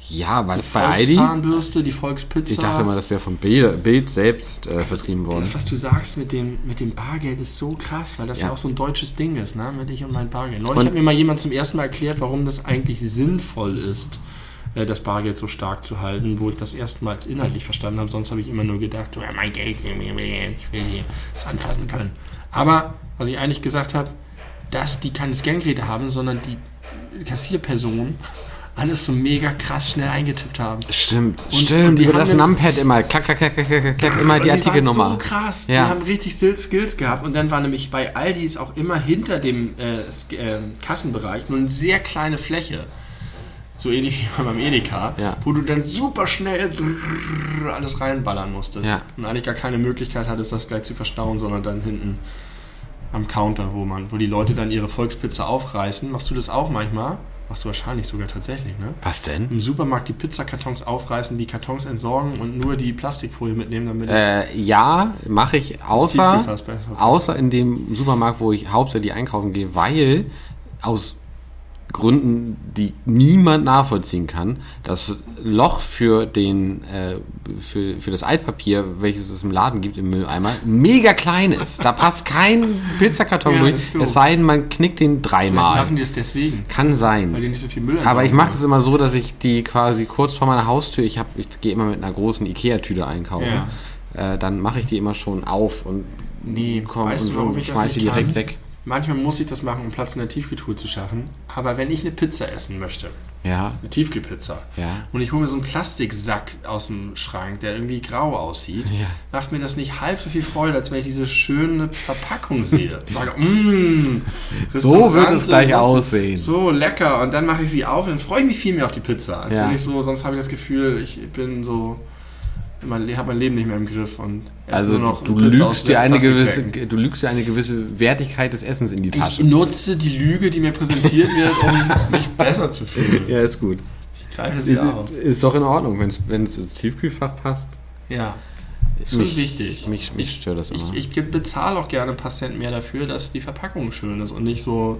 Speaker 1: ja, weil
Speaker 2: Die
Speaker 1: das bei Aldi,
Speaker 2: Volkszahnbürste, die Volkspizza.
Speaker 1: ich dachte mal, das wäre von Bild, Bild selbst äh, vertrieben worden.
Speaker 2: Das, was du sagst mit dem, mit dem Bargeld, ist so krass, weil das ja,
Speaker 1: Ja.
Speaker 2: auch so ein deutsches Ding ist, ne? Mit ich und mein Bargeld. Neulich hat mir mal jemand zum ersten Mal erklärt, warum das eigentlich sinnvoll ist, äh, das Bargeld so stark zu halten, wo ich das erstmals inhaltlich verstanden habe. Sonst habe ich immer nur gedacht, oh, mein Geld, ich will hier das anfassen können. Aber, was ich eigentlich gesagt habe, dass die keine Scangeräte haben, sondern die Kassierpersonen alles so mega krass schnell eingetippt haben.
Speaker 1: Stimmt,
Speaker 2: Und-
Speaker 1: stimmt.
Speaker 2: und die
Speaker 1: über
Speaker 2: haben
Speaker 1: das Numpad immer klack, klack, klack, klack, klack, klack immer die
Speaker 2: waren
Speaker 1: Artikelnummer.
Speaker 2: so krass.
Speaker 1: Ja.
Speaker 2: Die haben richtig Skill- Skills gehabt. Und dann war nämlich bei Aldis auch immer hinter dem äh, ähm, Kassenbereich nur eine sehr kleine Fläche. So ähnlich wie beim Edeka,
Speaker 1: Ja.
Speaker 2: wo du dann super schnell alles reinballern musstest.
Speaker 1: Ja.
Speaker 2: Und eigentlich gar keine Möglichkeit hattest, das gleich zu verstauen, sondern dann hinten am Counter, wo man, wo die Leute dann ihre Volkspizza aufreißen. Machst du das auch manchmal? Machst du wahrscheinlich sogar tatsächlich, ne?
Speaker 1: Was denn?
Speaker 2: Im Supermarkt die Pizzakartons aufreißen, die Kartons entsorgen und nur die Plastikfolie mitnehmen, damit es
Speaker 1: Äh, ja, mache ich, außer, außer in dem Supermarkt, wo ich hauptsächlich einkaufen gehe, weil aus Gründen, die niemand nachvollziehen kann, das Loch für den äh, für, für das Altpapier, welches es im Laden gibt im Mülleimer, mega klein ist. Da passt kein Pizzakarton
Speaker 2: Ja,
Speaker 1: durch, es sei denn, man knickt den
Speaker 2: Vielleicht
Speaker 1: dreimal.
Speaker 2: machen die es deswegen,
Speaker 1: Kann sein.
Speaker 2: weil die nicht so viel Müll
Speaker 1: Aber ich mache das immer so, dass ich die quasi kurz vor meiner Haustür, ich, hab, ich gehe immer mit einer großen Ikea-Tüte einkaufen.
Speaker 2: Ja.
Speaker 1: äh, dann mache ich die immer schon auf und
Speaker 2: Nee,
Speaker 1: komm
Speaker 2: weißt
Speaker 1: und,
Speaker 2: du,
Speaker 1: und
Speaker 2: ich das
Speaker 1: schmeiß
Speaker 2: nicht
Speaker 1: die direkt weg.
Speaker 2: Manchmal muss ich das machen, um Platz in der Tiefkühltruhe zu schaffen. Aber wenn ich eine Pizza essen möchte,
Speaker 1: Ja,
Speaker 2: eine Tiefkühlpizza,
Speaker 1: ja.
Speaker 2: und ich hole mir so einen Plastiksack aus dem Schrank, der irgendwie grau aussieht,
Speaker 1: Ja.
Speaker 2: macht mir das nicht halb so viel Freude, als wenn ich diese schöne Verpackung sehe. Sage, mmm,
Speaker 1: So wird es gleich aussehen.
Speaker 2: So lecker. Und dann mache ich sie auf und dann freue ich mich viel mehr auf die Pizza. Als wenn ich so, sonst habe ich das Gefühl, ich bin so, ich habe mein Leben nicht mehr im Griff und
Speaker 1: Also
Speaker 2: nur noch
Speaker 1: du lügst, dir eine gewisse, du lügst dir eine gewisse Wertigkeit des Essens in die
Speaker 2: Ich
Speaker 1: Tasche.
Speaker 2: nutze die Lüge, die mir präsentiert wird, um mich besser zu fühlen.
Speaker 1: Ja, ist gut.
Speaker 2: Ich greife sie auf.
Speaker 1: Ist doch in Ordnung, wenn es ins Tiefkühlfach passt.
Speaker 2: Ja. Ist schon
Speaker 1: Mich-
Speaker 2: wichtig.
Speaker 1: mich- mich stört das
Speaker 2: ich,
Speaker 1: immer.
Speaker 2: Ich, ich bezahle auch gerne ein paar Cent mehr dafür, dass die Verpackung schön ist und nicht so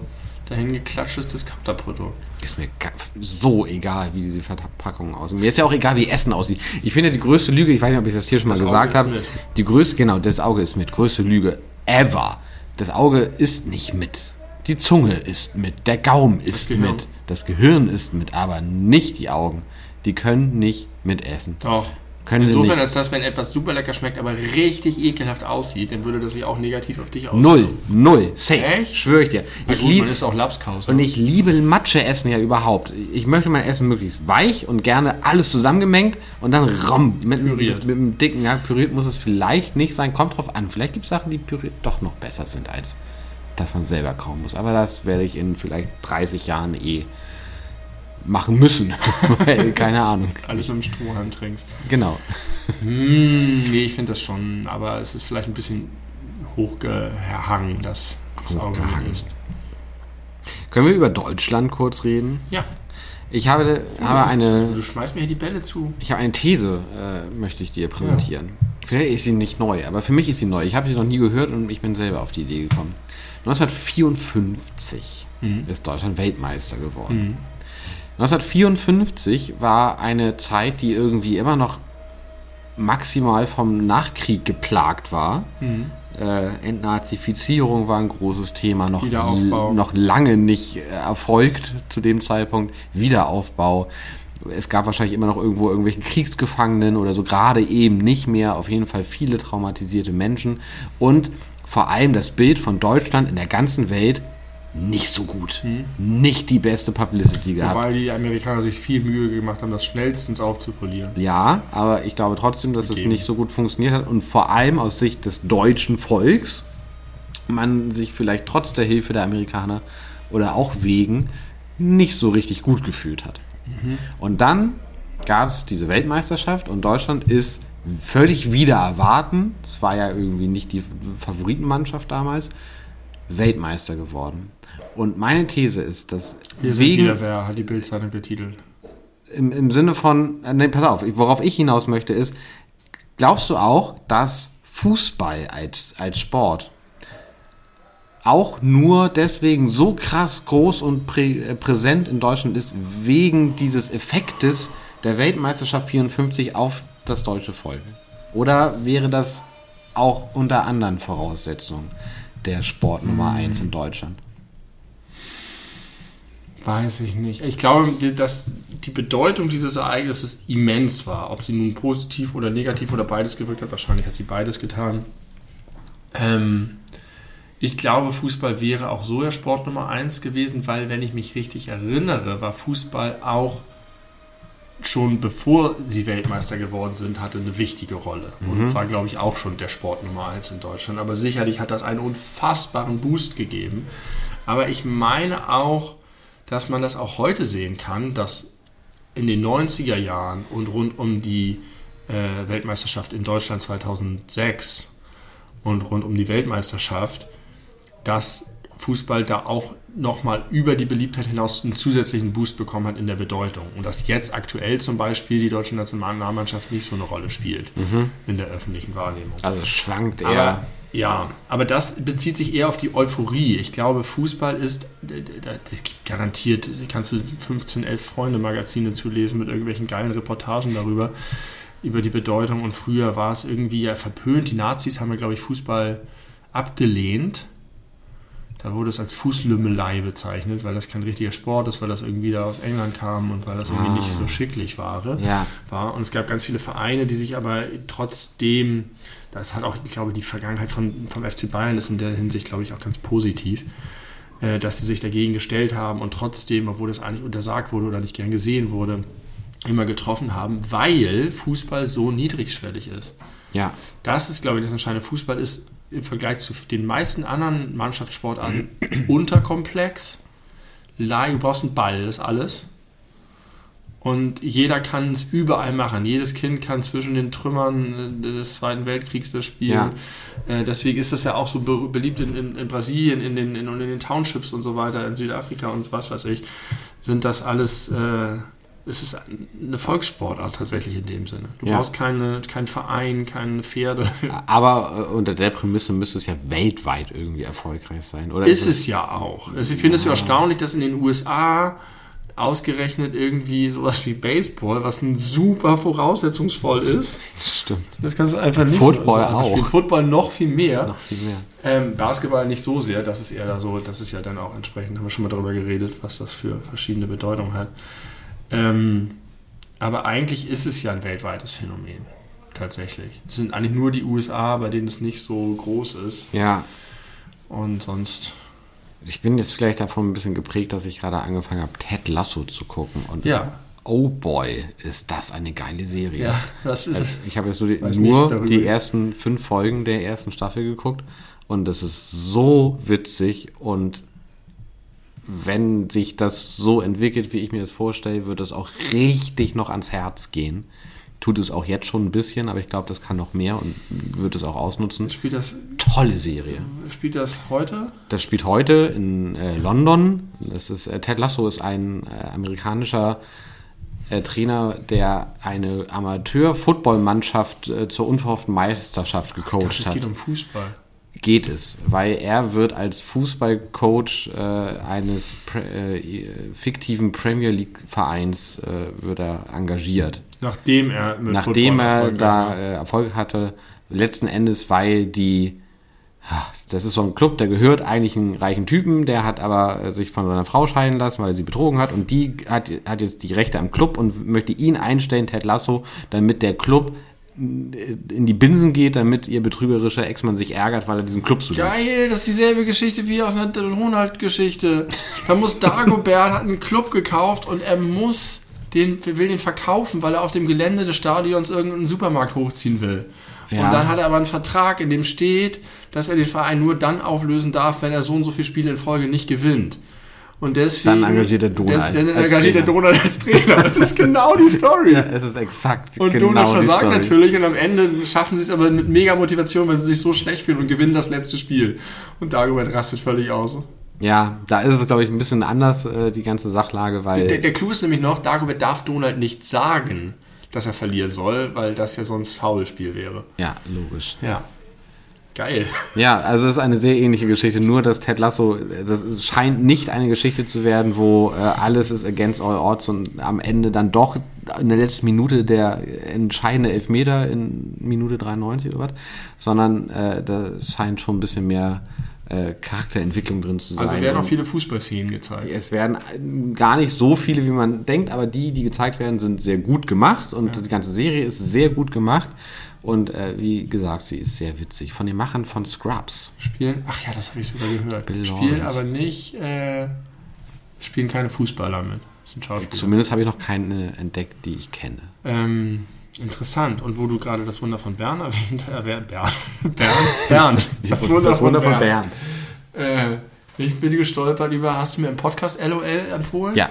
Speaker 2: dahin geklatschtes Discounterprodukt.
Speaker 1: Ist mir so egal, wie diese Verpackung aussieht. Mir ist ja auch egal, wie Essen aussieht. Ich finde, die größte Lüge, ich weiß nicht, ob ich das hier schon mal
Speaker 2: Das
Speaker 1: gesagt habe, die größte, genau, das Auge ist mit. Größte Lüge ever. Das Auge ist nicht mit. Die Zunge ist mit. Der Gaumen ist
Speaker 2: Gehirn.
Speaker 1: mit. Das Gehirn ist mit, aber nicht die Augen. Die können nicht mitessen.
Speaker 2: Doch.
Speaker 1: Sie
Speaker 2: Insofern
Speaker 1: nicht.
Speaker 2: ist das, wenn etwas super lecker schmeckt, aber richtig ekelhaft aussieht, dann würde das sich auch negativ auf dich auswirken.
Speaker 1: Null. Null. Safe.
Speaker 2: Echt?
Speaker 1: Schwöre ich dir. Ich
Speaker 2: gut,
Speaker 1: liebe
Speaker 2: man ist auch Lapskaus.
Speaker 1: Und ich liebe Mathe-Essen ja überhaupt. Ich möchte mein Essen möglichst weich und gerne alles zusammengemengt und dann rom, mit,
Speaker 2: Püriert.
Speaker 1: mit, mit einem dicken, ja, püriert muss es vielleicht nicht sein, kommt drauf an. Vielleicht gibt es Sachen, die püriert doch noch besser sind, als dass man selber kauen muss. Aber das werde ich in vielleicht 30 Jahren eh machen müssen. Weil, keine Ahnung.
Speaker 2: alles mit dem Strohhalm trinkst.
Speaker 1: Genau.
Speaker 2: Hm, nee, ich finde das schon, aber es ist vielleicht ein bisschen hochgehangen, dass das Auge ist.
Speaker 1: Können wir über Deutschland kurz reden?
Speaker 2: Ja.
Speaker 1: Ich habe, habe
Speaker 2: Das ist-
Speaker 1: eine,
Speaker 2: Du schmeißt mir hier die Bälle zu.
Speaker 1: Ich habe eine These, äh, möchte ich dir präsentieren. Vielleicht ist sie nicht neu, aber für mich ist sie neu. Ich habe sie noch nie gehört und ich bin selber auf die Idee gekommen. 1954 ist Deutschland Weltmeister geworden. 1954 war eine Zeit, die irgendwie immer noch maximal vom Nachkrieg geplagt war. Äh, Entnazifizierung war ein großes Thema, noch, noch lange nicht äh, erfolgt zu dem Zeitpunkt. Wiederaufbau. Es gab wahrscheinlich immer noch irgendwo irgendwelchen Kriegsgefangenen oder so, gerade eben nicht mehr. Auf jeden Fall viele traumatisierte Menschen. Und vor allem das Bild von Deutschland in der ganzen Welt nicht so gut. Nicht die beste Publicity gehabt.
Speaker 2: Wobei die Amerikaner sich viel Mühe gemacht haben, das schnellstens aufzupolieren.
Speaker 1: Ja, aber ich glaube trotzdem, dass es
Speaker 2: Gegeben.
Speaker 1: nicht so gut funktioniert hat und vor allem aus Sicht des deutschen Volks man sich vielleicht trotz der Hilfe der Amerikaner oder auch wegen nicht so richtig gut gefühlt hat. Und dann gab es diese Weltmeisterschaft und Deutschland ist völlig wieder erwarten, es war ja irgendwie nicht die Favoritenmannschaft damals, Weltmeister geworden. Und meine These ist, dass
Speaker 2: Wir sind wieder wer, hat die Bildzeitung getitelt.
Speaker 1: im, im Sinne von, äh, nee, pass auf, worauf ich hinaus möchte ist, glaubst du auch, dass Fußball als, als Sport auch nur deswegen so krass groß und prä, äh, präsent in Deutschland ist, wegen dieses Effektes der Weltmeisterschaft 54 auf das deutsche Volk? Oder wäre das auch unter anderen Voraussetzungen der Sport Nummer 1 in Deutschland?
Speaker 2: Weiß ich nicht. Ich glaube, dass die Bedeutung dieses Ereignisses immens war. Ob sie nun positiv oder negativ oder beides gewirkt hat, wahrscheinlich hat sie beides getan. Ähm, ich glaube, Fußball wäre auch so der Sport Nummer eins gewesen, weil, wenn ich mich richtig erinnere, war Fußball auch schon bevor sie Weltmeister geworden sind, hatte eine wichtige Rolle. Und war, glaube ich, auch schon der Sport Nummer eins in Deutschland. Aber sicherlich hat das einen unfassbaren Boost gegeben. Aber ich meine auch, dass man das auch heute sehen kann, dass in den 90er Jahren und rund um die äh, Weltmeisterschaft in Deutschland 2006 und rund um die Weltmeisterschaft, dass Fußball da auch nochmal über die Beliebtheit hinaus einen zusätzlichen Boost bekommen hat in der Bedeutung. Und dass jetzt aktuell zum Beispiel die deutsche Nationalmannschaft nicht so eine Rolle spielt in der öffentlichen Wahrnehmung.
Speaker 1: Also es schwankt eher.
Speaker 2: Aber, ja, aber das bezieht sich eher auf die Euphorie. Ich glaube, Fußball ist, das gibt garantiert, kannst du 15, 11 Freunde-Magazine zulesen mit irgendwelchen geilen Reportagen darüber, über die Bedeutung. Und früher war es irgendwie ja verpönt. Die Nazis haben ja, glaube ich, Fußball abgelehnt. Da wurde es als Fußlümmelei bezeichnet, weil das kein richtiger Sport ist, weil das irgendwie da aus England kam und weil das irgendwie
Speaker 1: Ah.
Speaker 2: nicht so schicklich war.
Speaker 1: Ja.
Speaker 2: war. Und es gab ganz viele Vereine, die sich aber trotzdem, das hat auch, ich glaube, die Vergangenheit von, vom FC Bayern ist in der Hinsicht, glaube ich, auch ganz positiv, äh, dass sie sich dagegen gestellt haben und trotzdem, obwohl das eigentlich untersagt wurde oder nicht gern gesehen wurde, immer getroffen haben, weil Fußball so niedrigschwellig ist.
Speaker 1: Ja.
Speaker 2: Das ist, glaube ich, das entscheidende. Fußball ist im Vergleich zu den meisten anderen Mannschaftssportarten unterkomplex. Leicht, Du brauchst einen Ball, das ist alles. Und jeder kann es überall machen. Jedes Kind kann zwischen den Trümmern äh, des Zweiten Weltkriegs das spielen. Äh, deswegen ist das ja auch so be beliebt in, in, in Brasilien, in den, in, und in den Townships und so weiter, in Südafrika und was weiß ich. Sind das alles, äh, es ist eine Volkssportart tatsächlich in dem Sinne. Du
Speaker 1: Ja.
Speaker 2: brauchst keine, keinen Verein, keine Pferde.
Speaker 1: Aber äh, unter der Prämisse müsste es ja weltweit irgendwie erfolgreich sein, oder?
Speaker 2: Ist es ja auch. Also ich finde es ja erstaunlich, dass in den USA ausgerechnet irgendwie sowas wie Baseball, was ein super voraussetzungsvoll ist.
Speaker 1: Stimmt.
Speaker 2: Das kannst du einfach nicht
Speaker 1: Football
Speaker 2: so
Speaker 1: auch.
Speaker 2: Football noch viel mehr.
Speaker 1: Noch viel mehr.
Speaker 2: Ähm, Basketball nicht so sehr, das ist eher da so, das ist ja dann auch entsprechend, haben wir schon mal darüber geredet, was das für verschiedene Bedeutungen hat. Ähm, aber eigentlich ist es ja ein weltweites Phänomen, tatsächlich. Es sind eigentlich nur die USA, bei denen es nicht so groß ist.
Speaker 1: Ja.
Speaker 2: Und sonst,
Speaker 1: Ich bin jetzt vielleicht davon ein bisschen geprägt, dass ich gerade angefangen habe, Ted Lasso zu gucken. Und
Speaker 2: Ja.
Speaker 1: oh boy, ist das eine geile Serie.
Speaker 2: ja, was ist
Speaker 1: Also ich habe jetzt nur, nur die ersten fünf Folgen der ersten Staffel geguckt und es ist so witzig und wenn sich das so entwickelt, wie ich mir das vorstelle, wird es auch richtig noch ans Herz gehen. Tut es auch jetzt schon ein bisschen, aber ich glaube, das kann noch mehr und wird es auch ausnutzen.
Speaker 2: Spielt das,
Speaker 1: Tolle Serie.
Speaker 2: spielt das heute?
Speaker 1: Das spielt heute in äh, London. Das ist, äh, Ted Lasso ist ein äh, amerikanischer äh, Trainer, der eine Amateur-Football-Mannschaft äh, zur unverhofften Meisterschaft gecoacht
Speaker 2: Es
Speaker 1: hat.
Speaker 2: geht um Fußball.
Speaker 1: Geht es, weil er wird als Fußballcoach äh, eines fiktiven Premier League-Vereins wird er engagiert.
Speaker 2: Nachdem er mit
Speaker 1: Nachdem
Speaker 2: Football
Speaker 1: er
Speaker 2: erfolgreich
Speaker 1: da äh, Erfolg hatte, letzten Endes, weil die, ja, das ist so ein Club, der gehört eigentlich einen reichen Typen, der hat aber äh, sich von seiner Frau scheiden lassen, weil er sie betrogen hat und die hat, hat jetzt die Rechte am Club und möchte ihn einstellen, Ted Lasso, damit der Club äh, in die Binsen geht, damit ihr betrügerischer Ex-Mann sich ärgert, weil er diesen Club so liebt.
Speaker 2: Geil, das ist dieselbe Geschichte wie aus einer Ronald-Geschichte. Da muss Dagobert hat einen Club gekauft und er muss den, will den verkaufen, weil er auf dem Gelände des Stadions irgendeinen Supermarkt hochziehen will.
Speaker 1: Ja.
Speaker 2: Und dann hat er aber einen Vertrag, in dem steht, dass er den Verein nur dann auflösen darf, wenn er so und so viele Spiele in Folge nicht gewinnt. Und deswegen.
Speaker 1: Dann engagiert er Donald
Speaker 2: Des, dann engagiert er
Speaker 1: Trainer.
Speaker 2: Donald als Trainer. Das ist genau die Story.
Speaker 1: Ja, es ist exakt
Speaker 2: Und
Speaker 1: genau
Speaker 2: Donald versagt natürlich und am Ende schaffen sie es aber mit mega Motivation, weil sie sich so schlecht fühlen und gewinnen das letzte Spiel. Und Dagobert rastet völlig aus.
Speaker 1: Ja, da ist es, glaube ich, ein bisschen anders, äh, die ganze Sachlage, weil...
Speaker 2: Der, der Clou ist nämlich noch, Dagobert darf Donald nicht sagen, dass er verlieren soll, weil das ja sonst Foulspiel wäre.
Speaker 1: ja, logisch.
Speaker 2: Ja. Geil.
Speaker 1: Ja, also es ist eine sehr ähnliche Geschichte, nur dass Ted Lasso, das scheint nicht eine Geschichte zu werden, wo äh, alles ist against all odds und am Ende dann doch in der letzten Minute der entscheidende Elfmeter in Minute 93 oder was, sondern äh, da scheint schon ein bisschen mehr äh, Charakterentwicklung drin zu sein.
Speaker 2: Also werden auch viele Fußballszenen gezeigt.
Speaker 1: es werden gar nicht so viele, wie man denkt, aber die, die gezeigt werden, sind sehr gut gemacht und die ganze Serie ist sehr gut gemacht. Und äh, wie gesagt, sie ist sehr witzig. Von den Machern von Scrubs.
Speaker 2: Spielen, ach ja, das habe ich sogar gehört.
Speaker 1: Bill
Speaker 2: Spielen
Speaker 1: Lawrence.
Speaker 2: aber nicht, äh, spielen keine Fußballer mit. Das sind Schauspieler.
Speaker 1: Zumindest habe ich noch keine entdeckt, die ich kenne.
Speaker 2: Ähm, interessant. Und wo du gerade das Wunder von Bern erwähnt hast, äh, Bern, Bernd, Bernd, das Wunder, von, Bern. Äh, ich bin gestolpert über, hast du mir im Podcast LOL empfohlen?
Speaker 1: Ja,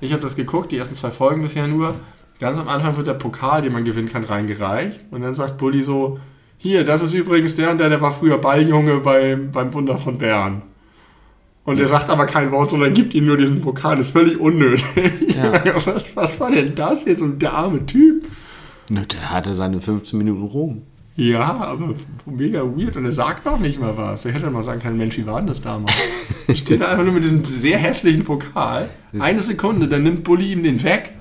Speaker 2: Ich habe das geguckt, die ersten zwei Folgen bisher nur. Ganz am Anfang wird der Pokal, den man gewinnen kann, reingereicht. Und dann sagt Bulli so, hier, das ist übrigens der und der, der war früher Balljunge beim, beim Wunder von Bern. Und er sagt aber kein Wort, sondern gibt ihm nur diesen Pokal. Das ist völlig unnötig.
Speaker 1: Ja.
Speaker 2: was, was war denn das jetzt? Und der arme Typ.
Speaker 1: Ne, der hatte seine 15 Minuten Ruhm.
Speaker 2: Ja, aber mega weird. Und er sagt noch nicht mal was. Er hätte mal sagen können, Mensch, wie war denn das damals? Steht da einfach nur mit diesem sehr hässlichen Pokal. Eine Sekunde, dann nimmt Bulli ihm den weg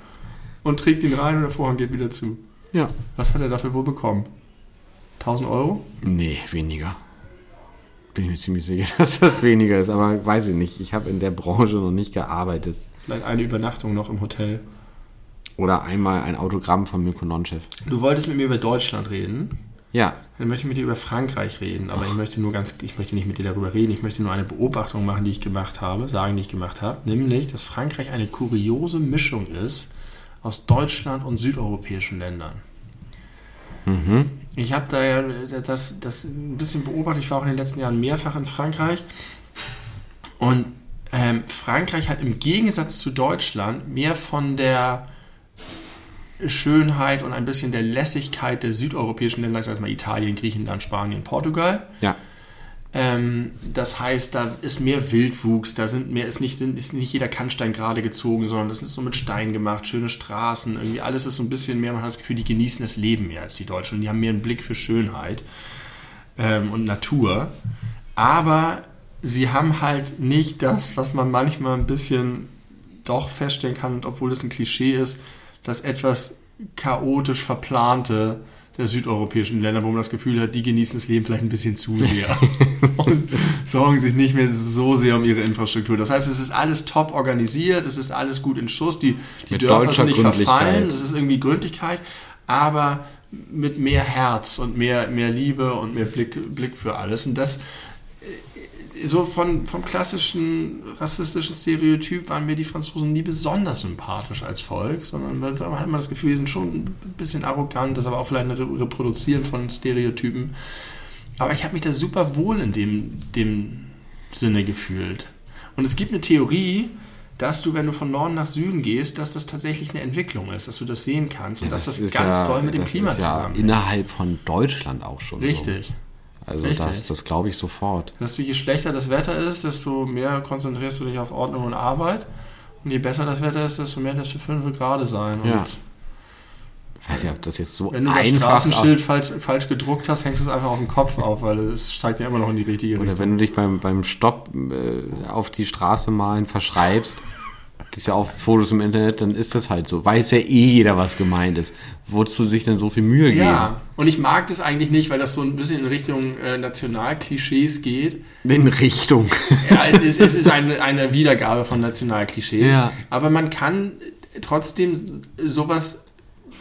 Speaker 2: und trägt ihn rein und der Vorhang geht wieder zu.
Speaker 1: Ja.
Speaker 2: Was hat er dafür wohl bekommen? 1000 Euro?
Speaker 1: Nee, weniger. bin ich mir ziemlich sicher, dass das weniger ist, aber weiß ich nicht. Ich habe in der Branche noch nicht gearbeitet.
Speaker 2: Vielleicht eine Übernachtung noch im Hotel.
Speaker 1: Oder einmal ein Autogramm von Mirko Nonchef.
Speaker 2: Du wolltest mit mir über Deutschland reden.
Speaker 1: Ja,
Speaker 2: Dann möchte ich mit dir über Frankreich reden, aber ich möchte nur ganz, ich möchte nicht mit dir darüber reden, ich möchte nur eine Beobachtung machen, die ich gemacht habe, sagen, die ich gemacht habe, nämlich, dass Frankreich eine kuriose Mischung ist aus Deutschland und südeuropäischen Ländern. Ich habe da ja das, das ein bisschen beobachtet, ich war auch in den letzten Jahren mehrfach in Frankreich. Und ähm, Frankreich hat im Gegensatz zu Deutschland mehr von der Schönheit und ein bisschen der Lässigkeit der südeuropäischen Länder, ich sag mal Italien, Griechenland, Spanien, Portugal.
Speaker 1: ja.
Speaker 2: Ähm, das heißt, da ist mehr Wildwuchs, da sind mehr, ist nicht, sind, ist nicht jeder Kannstein gerade gezogen, sondern das ist so mit Stein gemacht, schöne Straßen, irgendwie alles ist so ein bisschen mehr, man hat das Gefühl, die genießen das Leben mehr als die Deutschen und die haben mehr einen Blick für Schönheit ähm, und Natur. Aber sie haben halt nicht das, was man manchmal ein bisschen doch feststellen kann, und obwohl es ein Klischee ist, das etwas chaotisch verplante der südeuropäischen Länder, wo man das Gefühl hat, die genießen das Leben vielleicht ein bisschen zu sehr und sorgen sich nicht mehr so sehr um ihre Infrastruktur. Das heißt, es ist alles top organisiert, es ist alles gut in Schuss, die, die
Speaker 1: Mit
Speaker 2: Dörfer sind nicht verfallen, es ist irgendwie Gründlichkeit, aber mit mehr Herz und mehr, mehr Liebe und mehr Blick, Blick für alles. Und das so von, vom klassischen rassistischen Stereotyp waren mir die Franzosen nie besonders sympathisch als Volk, sondern man hat immer das Gefühl, die sind schon ein bisschen arrogant, das aber auch vielleicht ein Re- Reproduzieren von Stereotypen. Aber ich habe mich da super wohl in dem, dem Sinne gefühlt. Und es gibt eine Theorie, dass du, wenn du von Norden nach Süden gehst, dass das tatsächlich eine Entwicklung ist, dass du das sehen kannst und dass das,
Speaker 1: ist
Speaker 2: ganz
Speaker 1: ja,
Speaker 2: doll mit dem
Speaker 1: das
Speaker 2: Klima
Speaker 1: ist ja
Speaker 2: zusammenhängt.
Speaker 1: innerhalb von Deutschland auch schon
Speaker 2: Richtig.
Speaker 1: so. Also
Speaker 2: Richtig.
Speaker 1: das, das glaube ich sofort.
Speaker 2: Dass du, je schlechter das Wetter ist, desto mehr konzentrierst du dich auf Ordnung und Arbeit. Und je besser das Wetter ist, desto mehr lässt du fünf gerade sein. Und
Speaker 1: Ja. Ich weiß nicht, ob das jetzt so
Speaker 2: wenn du das Straßenschild falsch, falsch gedruckt hast, hängst du es einfach auf den Kopf auf, weil es zeigt ja immer noch in die richtige
Speaker 1: Oder
Speaker 2: Richtung.
Speaker 1: wenn du dich beim, beim Stopp äh, auf die Straße malen verschreibst, gibt's ja auch Fotos im Internet, dann ist das halt so. Weiß ja eh jeder, was gemeint ist. Wozu sich denn so viel Mühe geben?
Speaker 2: Ja, und ich mag das eigentlich nicht, weil das so ein bisschen in Richtung äh, Nationalklischees geht.
Speaker 1: In Richtung.
Speaker 2: Ja, es ist, es ist eine, eine Wiedergabe von Nationalklischees.
Speaker 1: Ja.
Speaker 2: Aber man kann trotzdem sowas